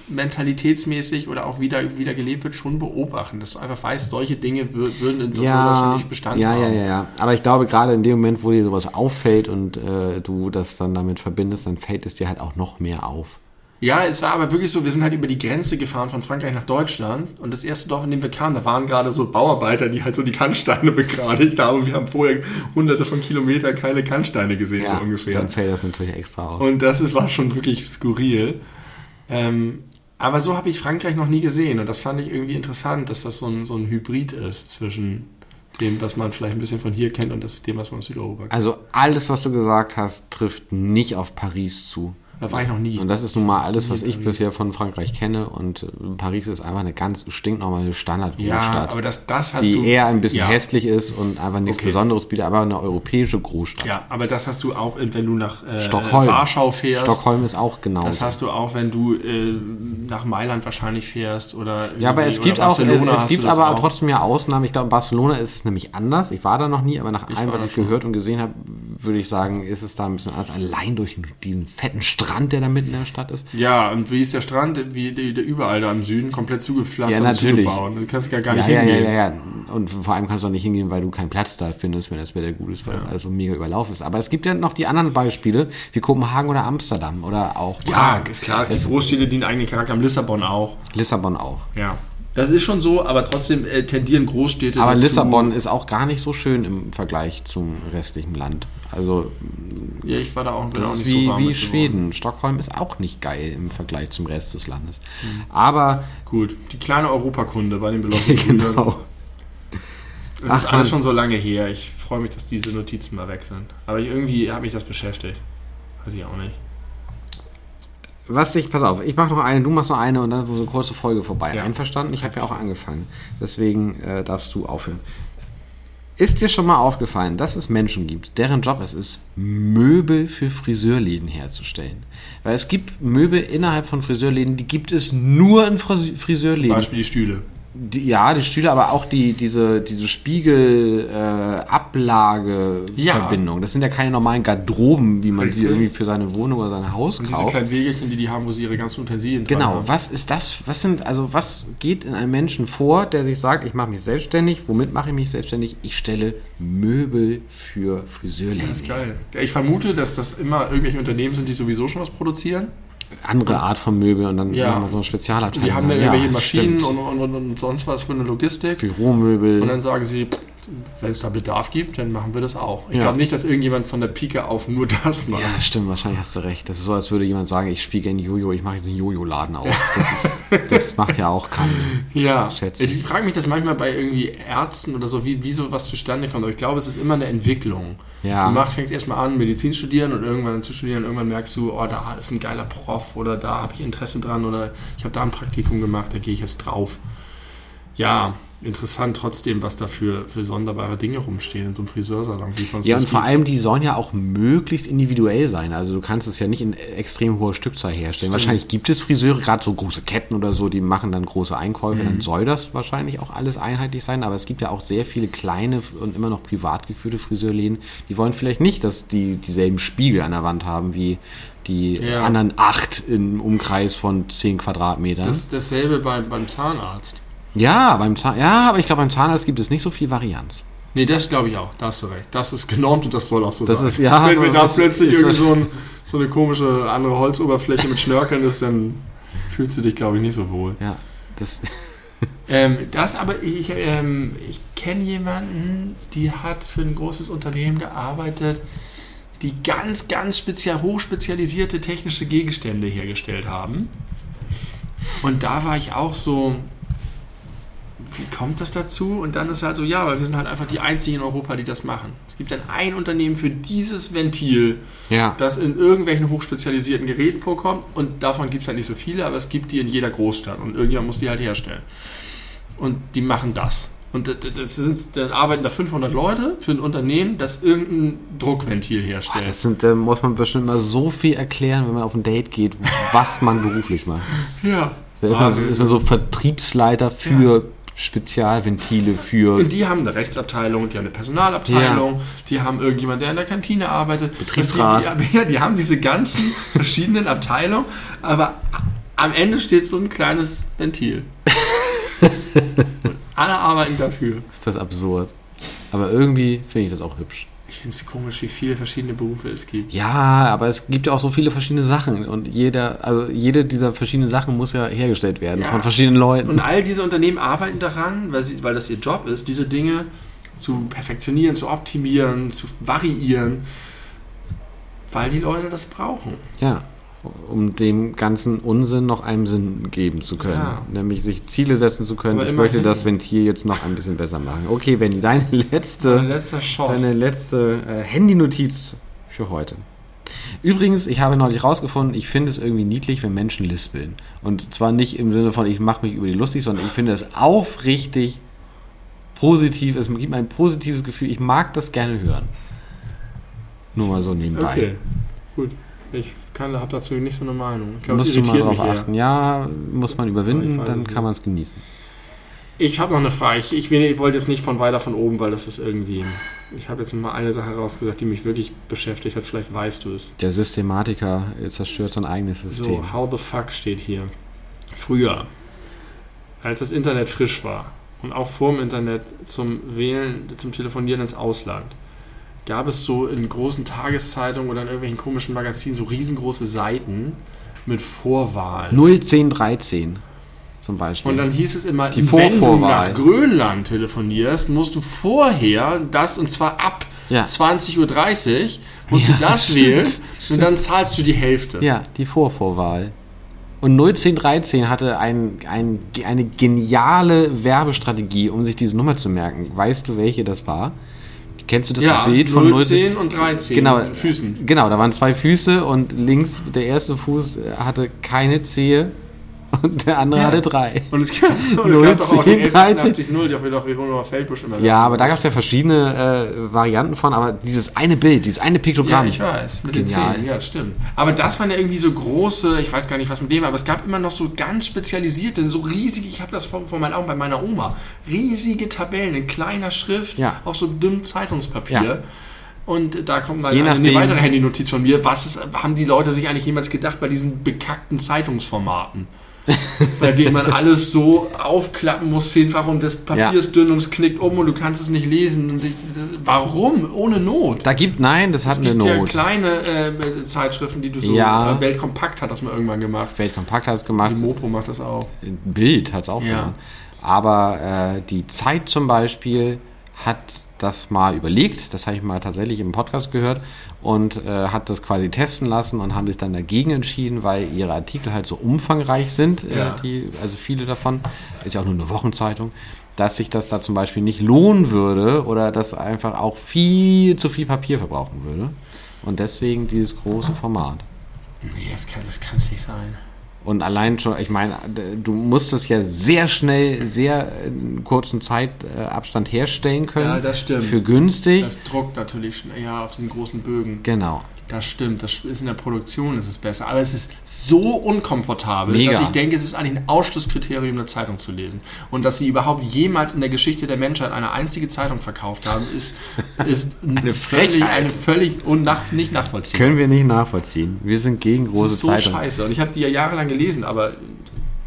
Speaker 2: mentalitätsmäßig oder auch wieder, wieder gelebt wird, schon beobachten, dass du einfach weißt, solche Dinge wür- würden in Deutschland
Speaker 1: ja,
Speaker 2: nicht Bestand
Speaker 1: ja,
Speaker 2: haben.
Speaker 1: ja, ja, ja. Aber ich glaube, gerade in dem Moment, wo dir sowas auffällt und äh, du das dann damit verbindest, dann fällt es dir halt auch noch mehr auf.
Speaker 2: Ja, es war aber wirklich so, wir sind halt über die Grenze gefahren von Frankreich nach Deutschland und das erste Dorf, in dem wir kamen, da waren gerade so Bauarbeiter, die halt so die Kannsteine begradigt haben und wir haben vorher hunderte von Kilometern keine Kannsteine gesehen, so ungefähr.
Speaker 1: dann fällt das natürlich extra auf.
Speaker 2: Und das ist, war schon wirklich skurril. Ähm, aber so habe ich Frankreich noch nie gesehen und das fand ich irgendwie interessant, dass das so ein, so ein Hybrid ist zwischen dem, was man vielleicht ein bisschen von hier kennt und das, dem, was man aus Südeuropa kennt.
Speaker 1: Also alles, was du gesagt hast, trifft nicht auf Paris zu.
Speaker 2: Da war ich noch nie.
Speaker 1: Und das ist nun mal alles, was ich bisher von Frankreich kenne. Und äh, Paris ist einfach eine ganz stinknormale
Speaker 2: ja,
Speaker 1: Standard-Großstadt,
Speaker 2: aber das, das hast
Speaker 1: die
Speaker 2: du.
Speaker 1: eher ein bisschen
Speaker 2: ja.
Speaker 1: hässlich ist und einfach nichts
Speaker 2: Okay.
Speaker 1: Besonderes bietet, aber eine europäische Großstadt.
Speaker 2: Ja, aber das hast du auch, wenn du nach äh,
Speaker 1: Stockholm.
Speaker 2: Warschau fährst.
Speaker 1: Stockholm ist auch genau.
Speaker 2: Das hast du auch, wenn du äh, nach Mailand wahrscheinlich fährst oder
Speaker 1: ja, aber es gibt auch,
Speaker 2: Barcelona
Speaker 1: es
Speaker 2: hast
Speaker 1: gibt aber
Speaker 2: auch.
Speaker 1: trotzdem ja Ausnahmen. Ich glaube, in Barcelona ist es nämlich anders. Ich war da noch nie, aber nach allem,
Speaker 2: war
Speaker 1: was ich
Speaker 2: schon.
Speaker 1: gehört und gesehen habe, würde ich sagen, ist es da ein bisschen anders. Allein durch diesen fetten Strand, der da mitten in der Stadt ist.
Speaker 2: Ja, und wie ist der Strand? Wie der, überall da im Süden komplett zugepflastert
Speaker 1: Ja,
Speaker 2: und
Speaker 1: natürlich.
Speaker 2: zugebaut. Du kannst gar, gar
Speaker 1: Ja,
Speaker 2: nicht
Speaker 1: ja, ja,
Speaker 2: hingehen.
Speaker 1: ja, ja. Und vor allem kannst du auch nicht hingehen, weil du keinen Platz da findest, wenn das Wetter gut ist, weil das alles so mega überlaufen ist. Aber es gibt ja noch die anderen Beispiele, wie Kopenhagen oder Amsterdam oder auch
Speaker 2: Ja,
Speaker 1: Prag.
Speaker 2: ist klar. Es gibt Großstädte, die einen eigenen Charakter haben. Lissabon auch.
Speaker 1: Lissabon auch.
Speaker 2: Ja. Das ist schon so, aber trotzdem äh, tendieren Großstädte
Speaker 1: Aber
Speaker 2: dazu-
Speaker 1: Lissabon ist auch gar nicht so schön im Vergleich zum restlichen Land. Also
Speaker 2: Ja, ich war da auch, bin auch nicht
Speaker 1: wie,
Speaker 2: so warm
Speaker 1: wie Schweden. Stockholm ist auch nicht geil im Vergleich zum Rest des Landes.
Speaker 2: Mhm.
Speaker 1: Aber
Speaker 2: geworden. Gut, die kleine Europakunde bei den Beloffenen
Speaker 1: genau.
Speaker 2: Das
Speaker 1: Ach,
Speaker 2: ist alles
Speaker 1: Mann.
Speaker 2: schon so lange her. Ich freue mich, dass diese Notizen mal weg sind. Aber irgendwie hat mich das beschäftigt. Weiß ich auch nicht.
Speaker 1: Was ich, pass auf, ich mache noch eine, du machst noch eine und dann ist unsere kurze Folge vorbei.
Speaker 2: Ja.
Speaker 1: Einverstanden? Ich habe ja auch angefangen. Deswegen äh, darfst du aufhören. Ist dir schon mal aufgefallen, dass es Menschen gibt, deren Job es ist, Möbel für Friseurläden herzustellen? Weil es gibt Möbel innerhalb von Friseurläden, die gibt es nur in Fris
Speaker 2: Zum
Speaker 1: Friseurläden.
Speaker 2: Beispiel die Stühle.
Speaker 1: Die, ja, die Stühle, aber auch die, diese, diese Spiegel-Ablage-Verbindung.
Speaker 2: Ja.
Speaker 1: Das sind ja keine normalen Garderoben, wie man sie irgendwie für seine Wohnung oder sein Haus
Speaker 2: Und diese
Speaker 1: kauft.
Speaker 2: kleinen Wegelchen, die die haben, wo sie ihre ganzen Utensilien
Speaker 1: Genau,
Speaker 2: haben.
Speaker 1: was ist das? Was sind, also was geht in einem Menschen vor, der sich sagt, ich mache mich selbstständig? Womit mache ich mich selbstständig? Ich stelle Möbel für Friseurläden.
Speaker 2: Das ist geil. Ich vermute, dass das immer irgendwelche Unternehmen sind, die sowieso schon was produzieren.
Speaker 1: Andere Art von Möbel und dann
Speaker 2: Ja.
Speaker 1: wir so eine Spezialabteilung.
Speaker 2: Die haben dann
Speaker 1: Ja,
Speaker 2: irgendwelche Maschinen und, und, und sonst was für eine Logistik.
Speaker 1: Büromöbel.
Speaker 2: Und dann sagen sie, wenn es da Bedarf gibt, dann machen wir das auch. Ich
Speaker 1: Ja.
Speaker 2: glaube nicht, dass irgendjemand von der Pike auf nur das macht.
Speaker 1: Ja, stimmt, wahrscheinlich hast du recht. Das ist so, als würde jemand sagen, ich spiele gerne Jojo, ich mache jetzt einen Jojo-Laden auf. Das, ist, das macht ja auch keinen.
Speaker 2: Ja,
Speaker 1: Schätze
Speaker 2: ich frage mich das manchmal bei irgendwie Ärzten oder so, wie, wie sowas zustande kommt. Aber ich glaube, es ist immer eine Entwicklung.
Speaker 1: Ja.
Speaker 2: Du machst, fängst erstmal an, Medizin studieren und irgendwann zu studieren. Irgendwann merkst du, oh, da ist ein geiler Prof oder da habe ich Interesse dran oder ich habe da ein Praktikum gemacht, da gehe ich jetzt drauf. Ja, interessant trotzdem, was da für, für sonderbare Dinge rumstehen in so einem Friseursalon. Wie es sonst
Speaker 1: Ja, und vor allem, die sollen ja auch möglichst individuell sein. Also du kannst es ja nicht in extrem hoher Stückzahl herstellen. Wahrscheinlich gibt es Friseure, gerade so große Ketten oder so, die machen dann große Einkäufe,
Speaker 2: Mhm.
Speaker 1: dann soll das wahrscheinlich auch alles einheitlich sein. Aber es gibt ja auch sehr viele kleine und immer noch privat geführte Friseurläden, die wollen vielleicht nicht, dass die dieselben Spiegel an der Wand haben wie die
Speaker 2: Ja.
Speaker 1: anderen acht im Umkreis von 10 Quadratmetern.
Speaker 2: Das ist dasselbe beim, beim Zahnarzt.
Speaker 1: Ja, beim Zahn, ja, aber ich glaube, beim Zahnarzt gibt es nicht so viel Varianz.
Speaker 2: Nee, das glaube ich auch. Da hast du recht. Das ist genormt und das soll auch so
Speaker 1: Das
Speaker 2: sein.
Speaker 1: ist- ja,
Speaker 2: Wenn, wenn da
Speaker 1: das
Speaker 2: plötzlich irgendwie so, ein, so eine komische andere Holzoberfläche mit Schnörkeln ist, dann fühlst du dich, glaube ich, nicht so wohl.
Speaker 1: Ja, das,
Speaker 2: Ähm, das aber, ich, ähm, ich kenne jemanden, die hat für ein großes Unternehmen gearbeitet, die ganz, ganz speziell, hochspezialisierte technische Gegenstände hergestellt haben. Und da war ich auch so, wie kommt das dazu? Und dann ist halt so, ja, weil wir sind halt einfach die einzigen in Europa, die das machen. Es gibt dann ein Unternehmen für dieses Ventil,
Speaker 1: ja.
Speaker 2: das in irgendwelchen hochspezialisierten Geräten vorkommt und davon gibt es halt nicht so viele, aber es gibt die in jeder Großstadt und irgendjemand muss die halt herstellen. Und die machen das. Und das- sind, dann arbeiten da 500 Leute für ein Unternehmen, das irgendein Druckventil
Speaker 1: Boah,
Speaker 2: herstellt.
Speaker 1: das sind, da muss man bestimmt mal so viel erklären, wenn man auf ein Date geht, was man beruflich macht.
Speaker 2: ja.
Speaker 1: Da ist man, ist man so Vertriebsleiter für Spezialventile, für
Speaker 2: Und die haben eine Rechtsabteilung, die haben eine Personalabteilung, die haben irgendjemand, der in der Kantine arbeitet.
Speaker 1: Betriebsrat.
Speaker 2: Die, die, ja, die haben diese ganzen verschiedenen Abteilungen, aber am Ende steht so ein kleines Ventil. Und alle arbeiten dafür.
Speaker 1: ist das absurd. Aber irgendwie finde ich das auch hübsch.
Speaker 2: Ich finde es komisch, wie viele verschiedene Berufe es gibt.
Speaker 1: Ja, aber es gibt ja auch so viele verschiedene Sachen und jeder, also jede dieser verschiedenen Sachen muss ja hergestellt werden
Speaker 2: Ja.
Speaker 1: von verschiedenen Leuten.
Speaker 2: Und all diese Unternehmen arbeiten daran, weil, sie, weil das ihr Job ist, diese Dinge zu perfektionieren, zu optimieren, zu variieren, weil die Leute das brauchen.
Speaker 1: Ja, um dem ganzen Unsinn noch einen Sinn geben zu können.
Speaker 2: Ja.
Speaker 1: Nämlich sich Ziele setzen zu können.
Speaker 2: Aber
Speaker 1: ich möchte das Ventil jetzt noch ein bisschen besser machen. Okay, Benny, deine letzte,
Speaker 2: Shot.
Speaker 1: deine letzte äh, Handynotiz für heute. Übrigens, ich habe neulich rausgefunden, ich finde es irgendwie niedlich, wenn Menschen lispeln. Und zwar nicht im Sinne von, ich mache mich über die lustig, sondern ich finde es aufrichtig positiv. Es gibt mir ein positives Gefühl. Ich mag das gerne hören. Nur mal so nebenbei.
Speaker 2: Okay, gut. Ich habe dazu nicht so eine Meinung. Ich glaube, es
Speaker 1: Musst du mal
Speaker 2: irritiert
Speaker 1: darauf
Speaker 2: mich eher.
Speaker 1: achten. Ja, muss man überwinden, dann kann man es genießen.
Speaker 2: Ich habe noch eine Frage. Ich, ich, ich wollte jetzt nicht von weiter von oben, weil das ist irgendwie. Ich habe jetzt mal eine Sache rausgesagt, die mich wirklich beschäftigt hat. Vielleicht weißt du es.
Speaker 1: Der Systematiker zerstört sein eigenes System.
Speaker 2: So, how the fuck steht hier. Früher, als das Internet frisch war und auch vor dem Internet zum Wählen, zum Telefonieren ins Ausland, gab es so in großen Tageszeitungen oder in irgendwelchen komischen Magazinen so riesengroße Seiten mit Vorwahlen.
Speaker 1: 01013 zum Beispiel.
Speaker 2: Und dann hieß es immer,
Speaker 1: Die
Speaker 2: wenn du nach Grönland telefonierst, musst du vorher das, und zwar ab
Speaker 1: Ja.
Speaker 2: 20.30 Uhr, musst
Speaker 1: Ja,
Speaker 2: du das
Speaker 1: stimmt,
Speaker 2: wählen
Speaker 1: stimmt.
Speaker 2: und dann zahlst du die Hälfte.
Speaker 1: ja, die Vorvorwahl. Und 01013 hatte ein, ein, eine geniale Werbestrategie, um sich diese Nummer zu merken. Weißt du, welche das war? Kennst du das
Speaker 2: Ja,
Speaker 1: Bild von
Speaker 2: 010 und 13
Speaker 1: Genau.
Speaker 2: Füßen.
Speaker 1: Genau, da waren zwei Füße und links der erste Fuß hatte keine Zehe und der andere
Speaker 2: Ja.
Speaker 1: hatte drei.
Speaker 2: Und es gab, und es
Speaker 1: 0,
Speaker 2: gab doch auch die
Speaker 1: 10, 13.
Speaker 2: 1180, die auf doch Veronika Feldbusch immer
Speaker 1: Ja, aber da gab es ja verschiedene äh, Varianten von, aber dieses eine Bild, dieses eine
Speaker 2: Ja,
Speaker 1: Piktogramm.
Speaker 2: ich weiß, mit
Speaker 1: Genial.
Speaker 2: den Zähnen, ja, das stimmt. Aber das waren ja irgendwie so große, ich weiß gar nicht, was mit dem war, aber es gab immer noch so ganz spezialisierte, so riesige, ich habe das vor, vor meinen Augen bei meiner Oma, riesige Tabellen in kleiner Schrift
Speaker 1: Ja.
Speaker 2: auf so dünnem Zeitungspapier.
Speaker 1: Ja.
Speaker 2: Und da kommt dann eine, weitere Handynotiz von mir. Was ist, haben die Leute sich eigentlich jemals gedacht bei diesen bekackten Zeitungsformaten? bei denen man alles so aufklappen muss, zehnfach und das Papier
Speaker 1: Ja.
Speaker 2: ist dünn und es knickt um und du kannst es nicht lesen. Und ich, das, warum? Ohne Not.
Speaker 1: Da gibt, nein, das hat
Speaker 2: Es
Speaker 1: eine
Speaker 2: gibt ja
Speaker 1: Not.
Speaker 2: kleine äh, Zeitschriften, die du so.
Speaker 1: Ja.
Speaker 2: Äh, Weltkompakt hat das mal irgendwann gemacht.
Speaker 1: Weltkompakt hat es gemacht,
Speaker 2: Die Mopo macht das auch.
Speaker 1: Bild hat es auch
Speaker 2: Ja.
Speaker 1: gemacht. Aber äh, die Zeit zum Beispiel hat das mal überlegt, das habe ich mal tatsächlich im Podcast gehört und äh, hat das quasi testen lassen und haben sich dann dagegen entschieden, weil ihre Artikel halt so umfangreich sind,
Speaker 2: Ja.
Speaker 1: äh, die, also viele davon, ist ja auch nur eine Wochenzeitung, dass sich das da zum Beispiel nicht lohnen würde oder das einfach auch viel zu viel Papier verbrauchen würde. Und deswegen dieses große Format.
Speaker 2: Nee, das kann es das nicht sein.
Speaker 1: Und allein schon, ich meine, du musst es ja sehr schnell, sehr in kurzen Zeitabstand herstellen können.
Speaker 2: Ja, das stimmt.
Speaker 1: Für günstig.
Speaker 2: Das druckt natürlich schnell, ja, auf diesen großen Bögen.
Speaker 1: genau.
Speaker 2: Das stimmt, das ist in der Produktion ist es besser. Aber es ist so unkomfortabel,
Speaker 1: Mega.
Speaker 2: dass ich denke, es ist eigentlich ein Ausschlusskriterium, eine Zeitung zu lesen. Und dass sie überhaupt jemals in der Geschichte der Menschheit eine einzige Zeitung verkauft haben, ist, ist
Speaker 1: Eine
Speaker 2: völlig, eine völlig unnach, nicht nachvollziehbar.
Speaker 1: Können wir nicht nachvollziehen. Wir sind gegen
Speaker 2: Das
Speaker 1: große
Speaker 2: ist so
Speaker 1: Zeitungen.
Speaker 2: scheiße. Und ich habe die ja jahrelang gelesen, aber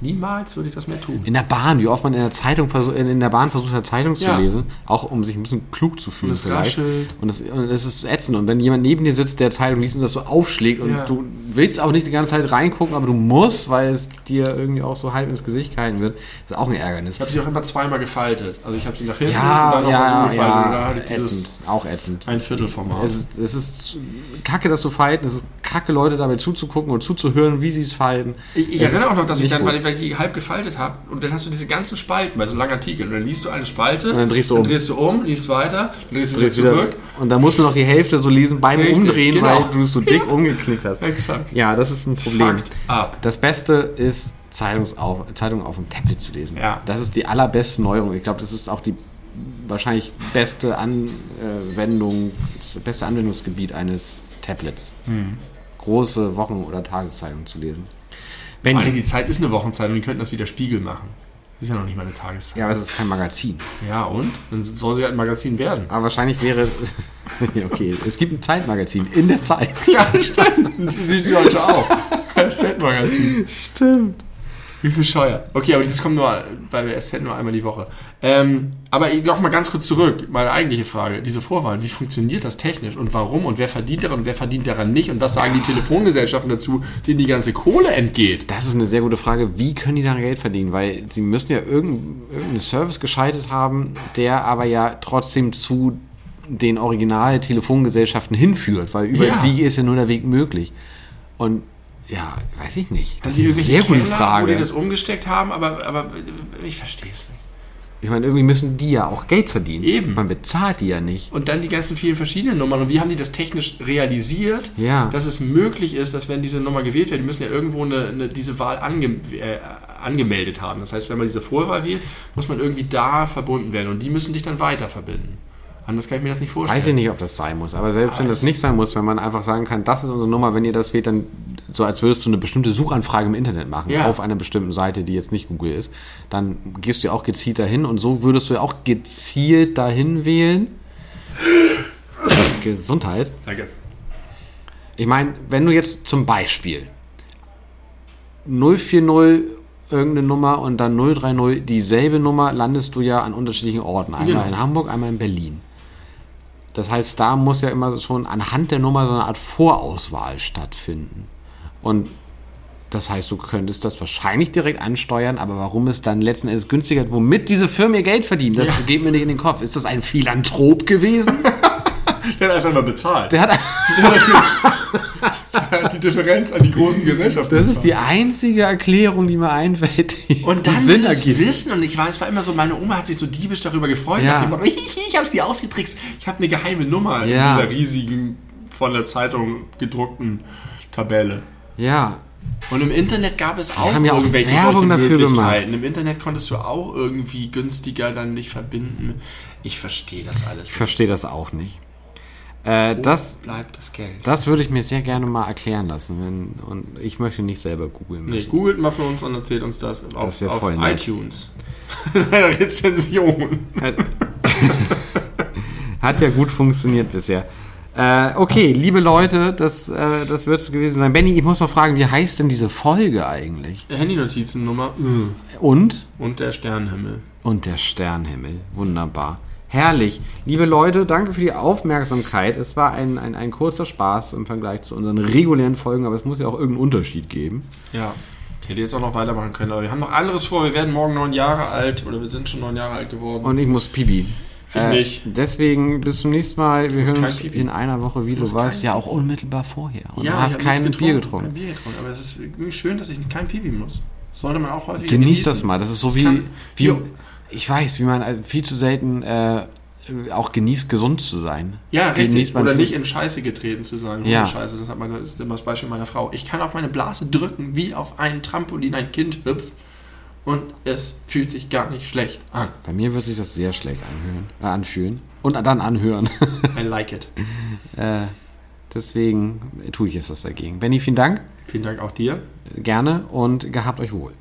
Speaker 2: niemals würde ich das mehr tun.
Speaker 1: In der Bahn, wie oft man in der Zeitung in der Bahn versucht hat, Zeitung zu
Speaker 2: Ja.
Speaker 1: lesen, auch um sich ein bisschen klug zu fühlen.
Speaker 2: Und es
Speaker 1: vielleicht.
Speaker 2: raschelt.
Speaker 1: Und es, und es ist ätzend. Und wenn jemand neben dir sitzt, der Zeitung liest und das so aufschlägt und
Speaker 2: Ja.
Speaker 1: du willst auch nicht die ganze Zeit reingucken, aber du musst, weil es dir irgendwie auch so halb ins Gesicht gehalten wird, ist auch ein Ärgernis.
Speaker 2: Ich habe sie auch immer zweimal gefaltet. Also ich habe sie nach hinten
Speaker 1: Ja,
Speaker 2: und dann nochmal
Speaker 1: ja,
Speaker 2: so gefaltet. und da
Speaker 1: ja,
Speaker 2: hatte ich dieses
Speaker 1: ätzend, auch ätzend.
Speaker 2: ein Viertelformat.
Speaker 1: Es ist, es ist kacke, das zu verhalten. Es ist kacke, Leute dabei zuzugucken und zuzuhören, wie sie es verhalten.
Speaker 2: Ich, ich erinnere auch noch, dass ich dann, weil ich, weil ich die halb gefaltet habe, und dann hast du diese ganzen Spalten bei so einem langen Artikel. Und dann liest du eine Spalte,
Speaker 1: Und dann drehst du
Speaker 2: dann
Speaker 1: um.
Speaker 2: drehst du um, liest weiter, dann drehst du
Speaker 1: Drehst wieder-
Speaker 2: zurück.
Speaker 1: Und dann musst du noch die Hälfte so lesen beim
Speaker 2: Richtig,
Speaker 1: Umdrehen,
Speaker 2: genau.
Speaker 1: weil du es so dick umgeknickt hast.
Speaker 2: Exakt.
Speaker 1: Ja, das ist ein Problem. Das Beste ist, Zeitungsauf Zeitung auf dem Tablet zu lesen.
Speaker 2: Ja.
Speaker 1: Das ist die allerbeste Neuerung. Ich glaube, das ist auch die wahrscheinlich beste Anwendung, das beste Anwendungsgebiet eines Tablets.
Speaker 2: Hm.
Speaker 1: Große Wochen- oder Tageszeitungen zu lesen.
Speaker 2: Vor
Speaker 1: Wenn,
Speaker 2: allem die Zeit ist eine Wochenzeitung, die könnten das wieder Spiegel machen. Das ist ja noch nicht mal eine Tageszeit.
Speaker 1: ja, aber es ist kein Magazin.
Speaker 2: Ja, und? Dann soll sie halt ein Magazin werden.
Speaker 1: Aber wahrscheinlich wäre. Okay, es gibt ein Zeitmagazin in der Zeit.
Speaker 2: Ja, stimmt. Sieht die heute auch. SZ-Magazin.
Speaker 1: Stimmt.
Speaker 2: Wie bescheuert. Okay, aber das kommt nur bei der SZ nur einmal die Woche. Ähm, aber ich noch mal ganz kurz zurück. Meine eigentliche Frage. Diese Vorwahlen, wie funktioniert das technisch und warum und wer verdient daran und wer verdient daran nicht und was sagen die Telefongesellschaften dazu, denen die ganze Kohle entgeht?
Speaker 1: Das ist eine sehr gute Frage. Wie können die da Geld verdienen? Weil sie müssen ja irgendeinen irgendeinen Service geschaltet haben, der aber ja trotzdem zu den Original-Telefongesellschaften hinführt, weil über
Speaker 2: Ja.
Speaker 1: die ist ja nur der Weg möglich. Und ja, weiß ich nicht. Das
Speaker 2: die
Speaker 1: ist eine sehr gute
Speaker 2: Keller, wo die
Speaker 1: Frage.
Speaker 2: das umgesteckt haben, aber, aber ich verstehe es nicht.
Speaker 1: Ich meine, irgendwie müssen die ja auch Geld verdienen.
Speaker 2: Eben.
Speaker 1: Man bezahlt die ja nicht.
Speaker 2: Und dann die ganzen vielen verschiedenen Nummern. Und wie haben die das technisch realisiert,
Speaker 1: Ja.
Speaker 2: dass es möglich ist, dass wenn diese Nummer gewählt wird, die müssen ja irgendwo eine, eine, diese Wahl ange, äh, angemeldet haben. Das heißt, wenn man diese Vorwahl wählt, muss man irgendwie da verbunden werden. Und die müssen dich dann weiter verbinden. Anders kann ich mir das nicht vorstellen.
Speaker 1: Weiß ich nicht, ob das sein muss. Aber selbst wenn
Speaker 2: Aber
Speaker 1: das nicht sein muss, wenn man einfach sagen kann, das ist unsere Nummer, wenn ihr das wählt, dann so als würdest du eine bestimmte Suchanfrage im Internet machen,
Speaker 2: Ja.
Speaker 1: auf einer bestimmten Seite, die jetzt nicht Google ist, dann gehst du ja auch gezielt dahin und so würdest du ja auch gezielt dahin wählen. Gesundheit.
Speaker 2: Danke.
Speaker 1: Ich meine, wenn du jetzt zum Beispiel 040 irgendeine Nummer und dann 030 dieselbe Nummer, landest du ja an unterschiedlichen Orten. Einmal
Speaker 2: Genau.
Speaker 1: in Hamburg, einmal in Berlin. Das heißt, da muss ja immer schon anhand der Nummer so eine Art Vorauswahl stattfinden. Und das heißt, du könntest das wahrscheinlich direkt ansteuern, aber warum es dann letzten Endes günstiger ist, womit diese Firmen ihr Geld verdienen, das
Speaker 2: Ja.
Speaker 1: geht mir nicht in den Kopf. Ist das ein Philanthrop gewesen?
Speaker 2: Der hat einfach mal bezahlt.
Speaker 1: Der hat
Speaker 2: Der hat die Differenz an die großen Gesellschaften.
Speaker 1: Das ist die einzige Erklärung, die mir einfällt, die,
Speaker 2: und dann
Speaker 1: Sinn ergibt.
Speaker 2: Wissen, und ich war, es war immer so, meine Oma hat sich so diebisch darüber gefreut,
Speaker 1: Ja.
Speaker 2: nach dem Motto, ich habe sie ausgetrickst, ich habe eine geheime Nummer
Speaker 1: Ja.
Speaker 2: in dieser riesigen, von der Zeitung gedruckten Tabelle.
Speaker 1: Ja,
Speaker 2: Und im Internet gab es auch
Speaker 1: haben ja auch
Speaker 2: irgendwelche
Speaker 1: Werbung dafür
Speaker 2: Möglichkeiten. Im Internet konntest du auch irgendwie günstiger dann dich verbinden. Ich verstehe das alles.
Speaker 1: Ich verstehe das auch nicht. Äh, das,
Speaker 2: bleibt das Geld?
Speaker 1: das würde ich mir sehr gerne mal erklären lassen. Wenn, und ich möchte nicht selber googeln
Speaker 2: Nee, googelt mal für uns und erzählt uns das auf,
Speaker 1: Das wär
Speaker 2: auf
Speaker 1: voll
Speaker 2: iTunes. Eine Rezension.
Speaker 1: Hat, hat ja gut funktioniert bisher. Äh, okay, liebe Leute, das, äh, das wird es gewesen sein. Benny, ich muss noch fragen, wie heißt denn diese Folge eigentlich?
Speaker 2: Handynotizennummer
Speaker 1: Und?
Speaker 2: und der Sternenhimmel.
Speaker 1: Und der Sternhimmel. Wunderbar. Herrlich. Liebe Leute, danke für die Aufmerksamkeit. Es war ein, ein, ein kurzer Spaß im Vergleich zu unseren regulären Folgen, aber es muss ja auch irgendeinen Unterschied geben.
Speaker 2: Ja. Ich hätte jetzt auch noch weitermachen können, aber wir haben noch anderes vor. Wir werden morgen neun Jahre alt oder wir sind schon neun Jahre alt geworden.
Speaker 1: Und ich muss Pipi.
Speaker 2: Ich nicht.
Speaker 1: Deswegen bis zum nächsten Mal. Wir hören
Speaker 2: kein
Speaker 1: uns in einer Woche wieder. Du warst
Speaker 2: kein
Speaker 1: ja auch unmittelbar vorher. Und
Speaker 2: ja,
Speaker 1: du hast kein
Speaker 2: nichts
Speaker 1: Bier
Speaker 2: Kein
Speaker 1: getrunken.
Speaker 2: Bier getrunken, aber es ist schön, dass ich kein Pipi muss. Sollte man auch häufiger
Speaker 1: Genieß
Speaker 2: genießen.
Speaker 1: das mal. Das ist so wie,
Speaker 2: kann-
Speaker 1: wie
Speaker 2: Ja.
Speaker 1: Ich weiß, wie man äh, viel zu selten äh, auch genießt, gesund zu sein.
Speaker 2: Ja, richtig. Oder nicht in Scheiße getreten zu sein.
Speaker 1: Ja.
Speaker 2: Scheiße, das, hat meine, das ist immer das Beispiel meiner Frau. Ich kann auf meine Blase drücken, wie auf ein Trampolin ein Kind hüpft. Und es fühlt sich gar nicht schlecht an.
Speaker 1: Bei mir wird sich das sehr schlecht anhören, äh, anfühlen. Und dann anhören.
Speaker 2: I like it.
Speaker 1: äh, deswegen tue ich jetzt was dagegen. Benny, vielen Dank.
Speaker 2: Vielen Dank auch dir.
Speaker 1: Gerne und gehabt euch wohl.